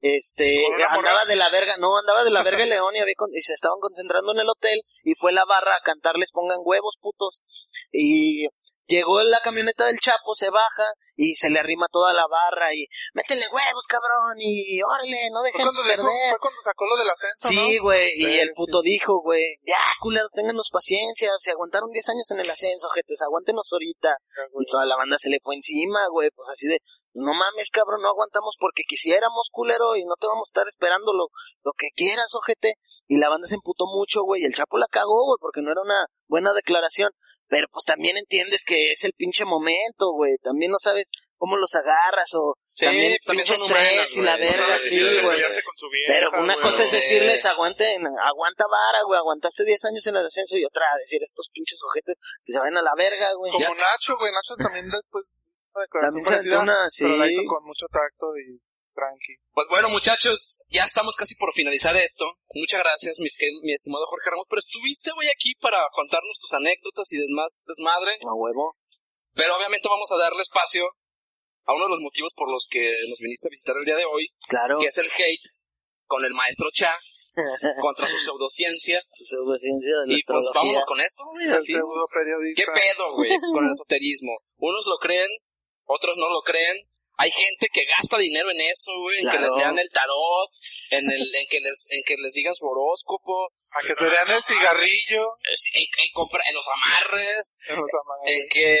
este, ¿Con una andaba de la verga, no, andaba de la verga el León y, había con- y se estaban concentrando en el hotel y fue la barra a cantarles pongan huevos, putos. Y llegó la camioneta del Chapo, se baja y se le arrima toda la barra y métele huevos, cabrón, y órale, no dejen dijo- perder. fue cuando sacó lo del ascenso. Sí, güey, y Sí, el sí. puto dijo, güey, ya, culeros, ténganos paciencia, se aguantaron 10 años en el ascenso, jetes, aguántenos ahorita. Y toda la banda se le fue encima, güey, pues así de, no mames, cabrón, no aguantamos porque quisiéramos, culero, y no te vamos a estar esperando lo, lo que quieras, ojete. Y la banda se emputó mucho, güey, y el Chapo la cagó, güey, porque no era una buena declaración. Pero pues también entiendes que es el pinche momento, güey, también no sabes cómo los agarras o Sí, también el también pinche son estrés y la verga, ¿sabes? sí, Sí, güey. Pero una cosa es o- decirles, aguanten, aguanta vara, güey, aguantaste 10 años en el ascenso y otra, decir estos pinches ojetes que se vayan a la verga, güey. Como Ya. Nacho, güey, Nacho también después una declaración También parecida, una, sí. pero la hizo con mucho tacto y tranqui. Pues bueno, muchachos, ya estamos casi por finalizar esto. Muchas gracias, mis mi estimado Jorge Ramos. Pero estuviste hoy aquí para contarnos tus anécdotas y demás desmadre. A huevo. Pero obviamente vamos a darle espacio a uno de los motivos por los que nos viniste a visitar el día de hoy, Claro. que es el hate con el maestro Cha contra su pseudociencia. Su pseudociencia de la Y pues vámonos con esto, güey, así. ¿Qué pedo, güey, con el esoterismo? Unos lo creen, otros no lo creen. Hay gente que gasta dinero en eso, güey, en que les lean el tarot, en el, en que les, en que les digan su horóscopo, A que te vean el cigarrillo en, en compra- en los amarres, en los amarres. en que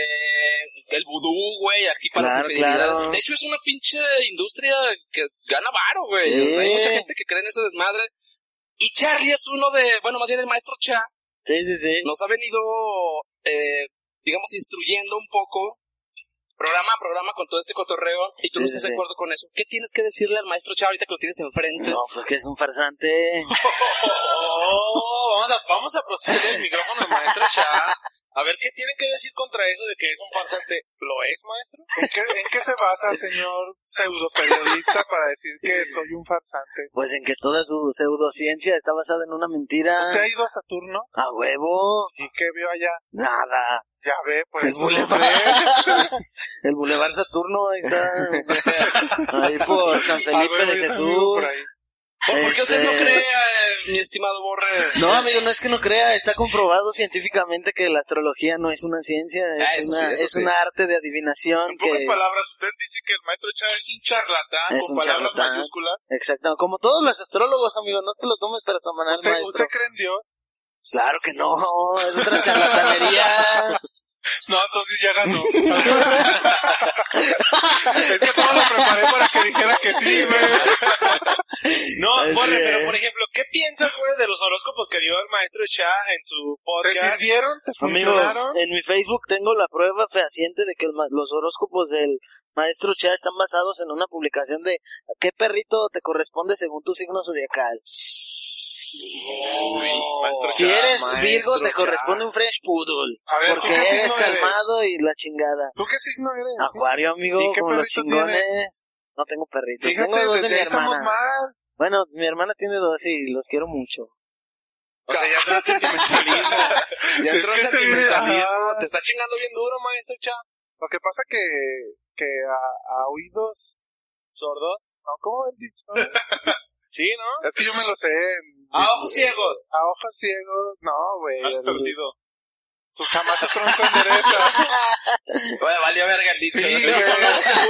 el vudú, güey, aquí para Claro, las infidelidades. claro. De hecho, es una pinche industria que gana varo, güey. Sí. O sea, hay mucha gente que cree en ese desmadre. Y Charlie es uno de, bueno, más bien el maestro Cha, Sí, sí, sí. nos ha venido, eh, digamos, instruyendo un poco, programa a programa con todo este cotorreo, y tú no Sí, estás sí, de acuerdo con eso. ¿Qué tienes que decirle al maestro Cha ahorita que lo tienes enfrente? No, pues que es un farsante. Oh, vamos a, vamos a proceder el micrófono al maestro Shah. A ver qué tiene que decir contra eso de que es un farsante. ¿Lo es, maestro? ¿En qué, ¿En qué se basa, señor pseudo periodista, para decir que soy un farsante? Pues en que toda su pseudociencia está basada en una mentira. ¿Usted ha ido a Saturno? A huevo. ¿Y qué vio allá? Nada. Ya ve, pues. El Boulevard. El Boulevard Saturno, ahí está. Ahí por San Felipe de Jesús. ¿Por, qué usted no Este- cree, eh, mi estimado Borre? No, amigo, no es que no crea, está comprobado científicamente que la astrología no es una ciencia, es, Ah, una, sí, es sí. una arte de adivinación En pocas que... palabras, usted dice que el maestro Chá es un charlatán Es con un palabras charlatán. mayúsculas. Exacto, como todos los astrólogos, amigo, no te lo tomes personal, ¿Usted, maestro. ¿Usted cree en Dios? Claro que no, es otra charlatanería. No, entonces ya ganó. es que todo lo preparé para que dijera que sí, güey. No, es. pero por ejemplo, ¿qué piensas, güey, de los horóscopos que dio el maestro Shah en su ¿Te podcast? sirvieron? ¿Te Amigo, funcionaron? en mi Facebook tengo la prueba fehaciente de que el ma- los horóscopos del maestro Cha están basados en una publicación de qué perrito te corresponde según tu signo zodiacal. Uy, maestro Si eres maestro Virgo, te corresponde un French Poodle. A ver, ¿tú Porque qué eres signo eres? calmado y la chingada. ¿Tú qué signo eres? Acuario, amigo, ¿Y qué como los chingones. No tengo perritos. Fíjate, tengo dos de desde mi hermana. mal. Bueno, mi hermana tiene dos y los quiero mucho. O sea, ya entró sentimentalismo. Ya entró Es que sentimentalismo. Te está chingando bien duro, maestro Cha. Lo que pasa que, que a, a oídos ¿Sordos? ¿no? ¿Cómo el dicho? Sí, ¿no? es que yo me lo sé. A ojos ciegos. A ojos ciegos, no, güey. Has el- torcido. Su jamás se tronco endereza. Oye, valió verga el dicho. Sí, ¿no? güey.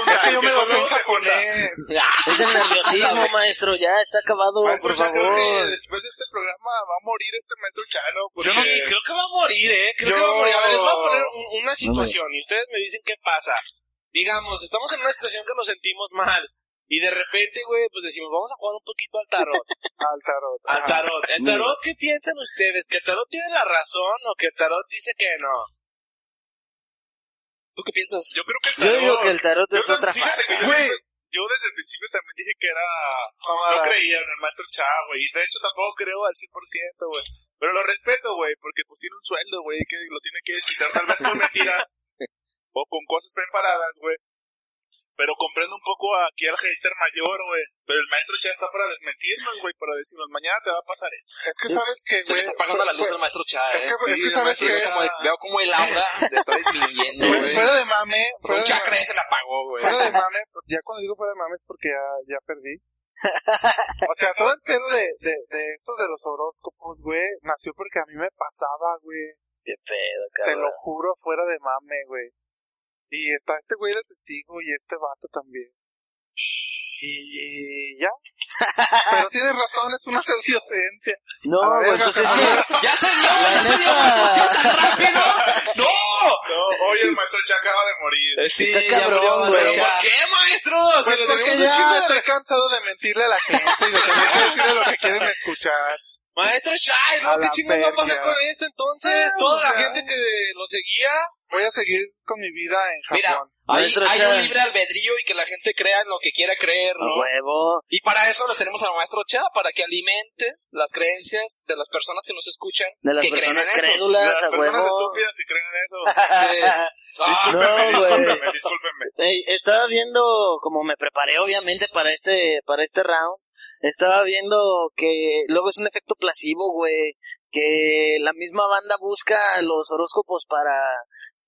Es que yo me lo sé en japonés. Es el nerviosismo, maestro. Ya está acabado, Maestro por que favor. después de este programa va a morir este maestro Chano. Yo Porque no, creo que va a morir, ¿eh? Creo que Yo- va a morir. A ver, les voy a poner un- una situación y ustedes me dicen qué pasa. Digamos, estamos en una situación que nos sentimos mal. Y de repente, güey, pues decimos, vamos a jugar un poquito al tarot. Al tarot. Al tarot. ¿El tarot qué piensan ustedes? ¿Que el tarot tiene la razón o que el tarot dice que no? ¿Tú qué piensas? yo creo que el Yo tarot... digo que el tarot yo es otra fíjate fase. que yo, yo desde el principio también dije que era... No creía en el maestro Cha, güey. Y de hecho tampoco creo al 100%, güey. Pero lo respeto, güey, porque pues tiene un sueldo, güey, que lo tiene que desquitar tal vez con mentiras o con cosas preparadas, güey. Pero comprendo un poco aquí al hater mayor, güey. Pero el maestro Cha está para desmentirnos, güey, para decirnos, mañana te va a pasar esto. Es que sabes que, Se le güey. está apagando la luz al maestro Es eh. que, es que sabes que. Como- veo como el aura está disminuyendo, güey. Fuera de mame. Fue Fuera un de, chakra y se la apagó, güey. fuera de mame. Ya cuando digo fuera de mame es porque ya, ya perdí. O sea, todo el pedo de, de, de estos de los horóscopos, güey, nació porque a mí me pasaba, güey. Qué pedo, Te cabrón. lo juro, fuera de mame, güey. Y está este güey de testigo y este vato también. Y ya. Pero tienes razón, es una pseudociencia. No, A la güey, verga, pues es Fernando. que... ¡Ya se dio! La ¡Ya se maestro Cha, tan rápido! ¡No! No, hoy el maestro Cha acaba de morir. Sí, Está ya cabrón, güey. ¿Por qué, maestro? Pues porque un chingo ya estoy cansado de mentirle a la gente y de tener que decirle lo que quieren escuchar. Maestro Chai, A ¿no? ¿Qué chingados va a pasar con esto entonces? Ah, Toda la ya. gente que lo seguía. Voy a seguir con mi vida en Mira, Japón. hay, Maestro hay un libre albedrío y que la gente crea en lo que quiera creer, A ¿no? huevo. Y para eso les tenemos al maestro Cha, para que alimente las creencias de las personas que nos escuchan. De las que creen personas en eso. crédulas, Las a personas huevo. estúpidas si creen en eso. Sí. Ah, Discúlpenme, no, güey. discúlpenme, discúlpenme. Estaba viendo, como me preparé obviamente para este, para este round, estaba viendo que luego es un efecto placebo, güey, que la misma banda busca los horóscopos para,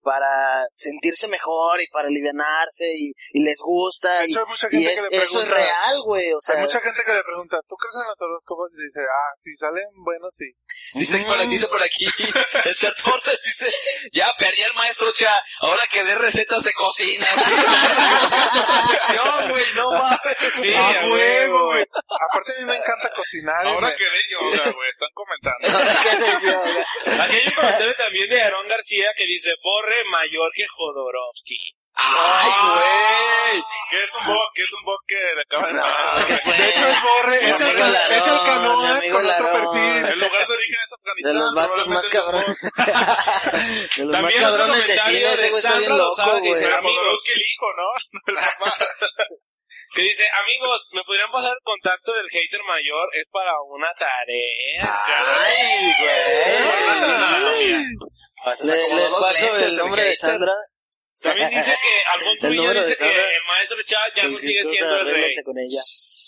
para sentirse mejor y para alivianarse y, y les gusta De y, hecho, hay mucha y gente es- que le eso es pregunta. real, güey, o sea, Hay mucha gente que le pregunta, ¿tú crees en los horóscopos? Y dice, ah, si salen buenos, sí. Dice por, aquí- dice por aquí, Edgar Torres dice, ya perdí al maestro Cha, ahora que dé recetas de cocina. Sección, güey, no mames. Sí, a a huevo, güey. Aparte a mí me encanta cocinar. Ahora que de yoga, güey, están comentando. Aquí hay un comentario también de Aaron García que dice, Borre mayor que Jodorowsky. Ay, güey. ¿Qué es un bot? ¿Qué es un bot que le acaba de que fue- De hecho es Borre, es el, es el canoas con otro perfil. El lugar de origen es de Afganistán. los vatos más cabrones. de los más También otro cabrones de comentario cine, ese de güey está bien Sandra loco, Lozada que güey. Pero Jodorowsky el hijo, ¿no? Que dice, amigos, ¿me podrían pasar el contacto del hater mayor? Es para una tarea. Ay, güey. Ah, Le- les paso el nombre de. Sandra. También dice que Alfonso Villa dice de que el maestro Chá ya no sigue siendo el rey. con ella.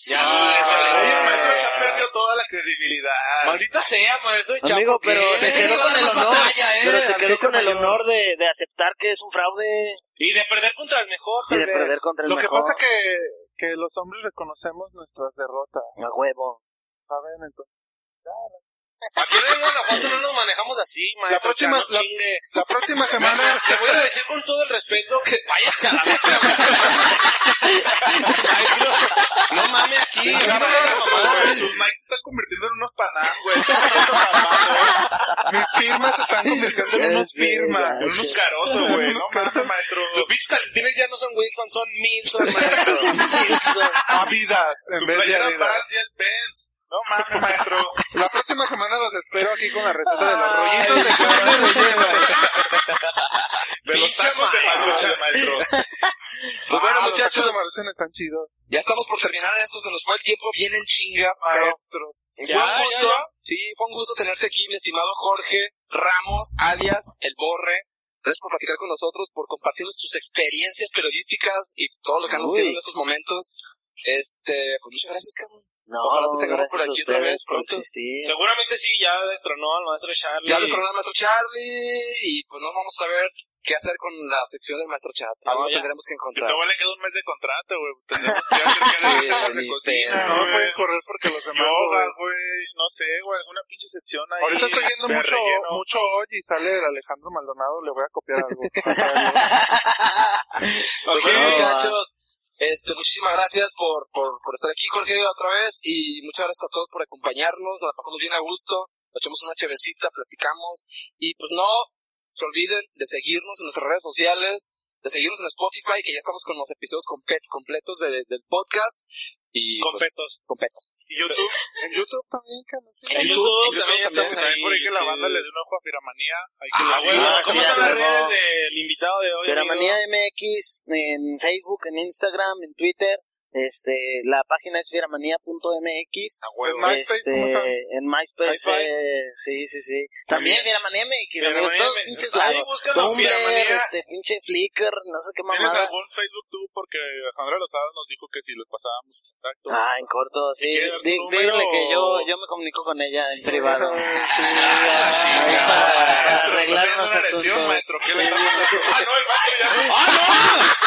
Ya, Ah, Oye, el maestro Cha perdió toda la credibilidad. Maldita sea, maestro Chá. Amigo, pero se quedó con el honor, batalla, eh, pero se quedó con el honor de, de aceptar que es un fraude Y de perder contra el mejor, y tal de vez. perder contra el Lo que mejor. pasa que, que los hombres reconocemos nuestras derrotas, A huevo. ¿saben? Entonces, Aquí en Guanajuato no nos manejamos así, maestro próxima- Chá, no la- chingue. la próxima semana, Te voy a decir con todo el respeto que váyase a la. Maestro, no mames aquí. No no, mames, no, Sus Nikes se están convirtiendo en unos panam, güey. Están haciendo mamá, mis firmas se están convirtiendo en unos firmas. En unos carosos, güey. No mames, maestro. Tus pinches calcetines ya no son Wilson, son Milson, maestro. Adidas, en Su vez de Adidas. Ya es Benz. No mames, maestro. La próxima semana los espero aquí con la receta de los rollitos de carne rellena. De los tacos de marucha, maestro. Pues bueno, Ah, los tacos muchachos, de Maruchan están chidos. ya estamos por terminar esto, se nos fue el tiempo bien en chinga, pero Maestros. fue un gusto, ya. sí, fue un gusto tenerte aquí, mi estimado Jorge Ramos, alias El Borre, Gracias por platicar con nosotros, por compartirnos tus experiencias periodísticas y todo lo que han sido en estos momentos. Este, pues muchas gracias, cabrón. No, Ojalá te tengamos por a aquí otra vez pronto. Seguramente sí, ya destronó al maestro Charlie. Ya destronó al maestro Charlie y pues no vamos a ver qué hacer con la sección del maestro Chat. Algo ya. tendremos que Que encontrar. todavía le queda un mes de contrato, güey. Tendremos que hacer escenas de cocina. No güey. pueden correr porque los demás... Yoga, güey. güey. No sé, güey. Alguna pinche sección ahí. Ahorita estoy viendo mucho, relleno. mucho hoy y sale el Alejandro Maldonado, le voy a copiar algo. Ok. muchachos, este, muchísimas gracias por, por, estar aquí, Jorge, otra vez, y muchas gracias a todos por acompañarnos, nos la pasamos bien a gusto, nos echamos una chevecita, platicamos, y pues no se olviden de seguirnos en nuestras redes sociales, de seguirnos en Spotify, que ya estamos con los episodios complet- completos de- del podcast, y Con pues, fetos. completos. Y YouTube. en YouTube también, que no sé. En YouTube, en YouTube también también, También ahí. por ahí que la que- banda le dé un ojo a Firamanía. Hay que Ah, Ah, sí, bueno, sí, ¿cómo sí, están las redes del invitado de hoy? Feramanía amigo? MX en Facebook, en Instagram, en Twitter. Este, la página es huevo. En MySpace, Este, en MySpace, eh, sí, sí, sí. También Fieramania MX, todos MX. Ahí búscalo, este, pinche Flickr, no sé qué ¿Tienes mamada. algún Facebook tú? Porque Alejandra Lozada nos dijo que si los pasábamos en contacto. Ah, en corto, sí. ¿Quiere dar su Dí- Díganle que yo, yo me comunico con ella en privado. Sí, Ah, para, Maestro, arreglar unos asuntos. maestro. ¿Qué le pasando? Ah, no, el maestro ya.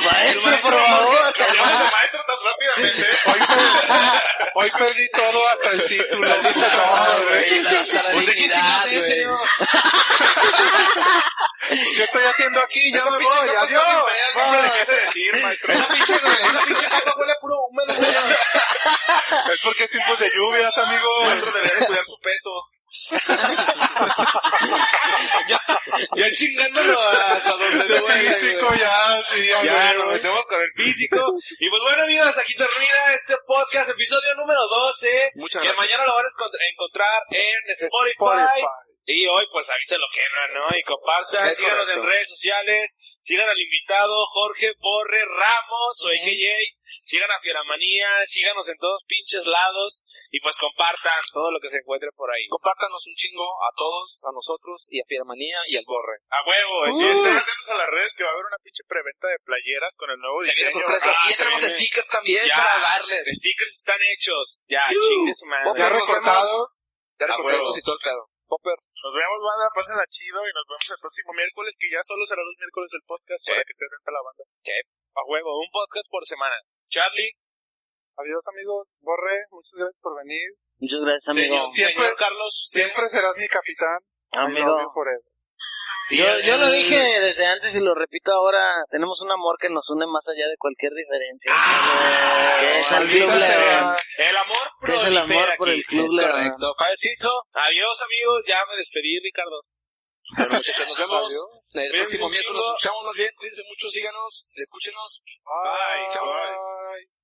Maestro, El por favor. Cambiamos de maestro tan rápidamente. Hoy, perdí- hoy perdí todo hasta el título. No, ¿de qué chingados es, señor? ¿Qué estoy haciendo aquí? Ya me voy, adiós. Decir, maestro. Esa pinche, esa pinche copa huele a puro húmedo, güey. Es porque es tiempos de lluvias, amigo. Maestro debería de cuidar su peso. Ya chingándolo hasta donde De duele, físico güey. ya, sí, Ya amigo. nos metemos con el físico. Y pues bueno amigos, aquí termina este podcast, episodio número 12. Muchas que gracias. mañana lo van a encontrar en Spotify. Spotify. Y hoy pues se lo quebran, ¿no? Y compartan, Es síganos correcto. en redes sociales, sigan al invitado Jorge Borre Ramos o AKJ, sigan a Fieramanía, síganos en todos pinches lados y pues compartan todo lo que se encuentre por ahí. Compártanos un chingo a todos, a nosotros y a Fiermanía y al Borre. A huevo, entonces, estén atentos a las redes que va a haber una pinche preventa de playeras con el nuevo Se vienen diseño. sorpresas. Ah, y tenemos viene. stickers también Ya. para darles. stickers están hechos. Ya, Yuhu. chingue su madre. Ya recortados. Ya huevo. y todo el pedo. Popper. Nos vemos, banda. Pásenla chido y nos vemos el próximo miércoles, que ya solo será los miércoles el podcast para que esté atenta la banda. A huevo, un podcast por semana. Charlie, Adiós, amigos. Borre, muchas gracias por venir. Muchas gracias, amigo. señor, Siempre- señor Carlos. Siempre serás mi capitán. Amigo. Yo, yo lo dije desde antes y lo repito ahora, tenemos un amor que nos une más allá de cualquier diferencia. que es el Club. León. El amor es el amor por el Club León. correcto. Padrecito, adiós amigos, ya me despedí Ricardo. Bueno, muchachos, nos vemos. Adiós. El próximo miércoles nos escuchamos más bien. Cuídense mucho, síganos, escúchenos. Bye. Chao. Bye.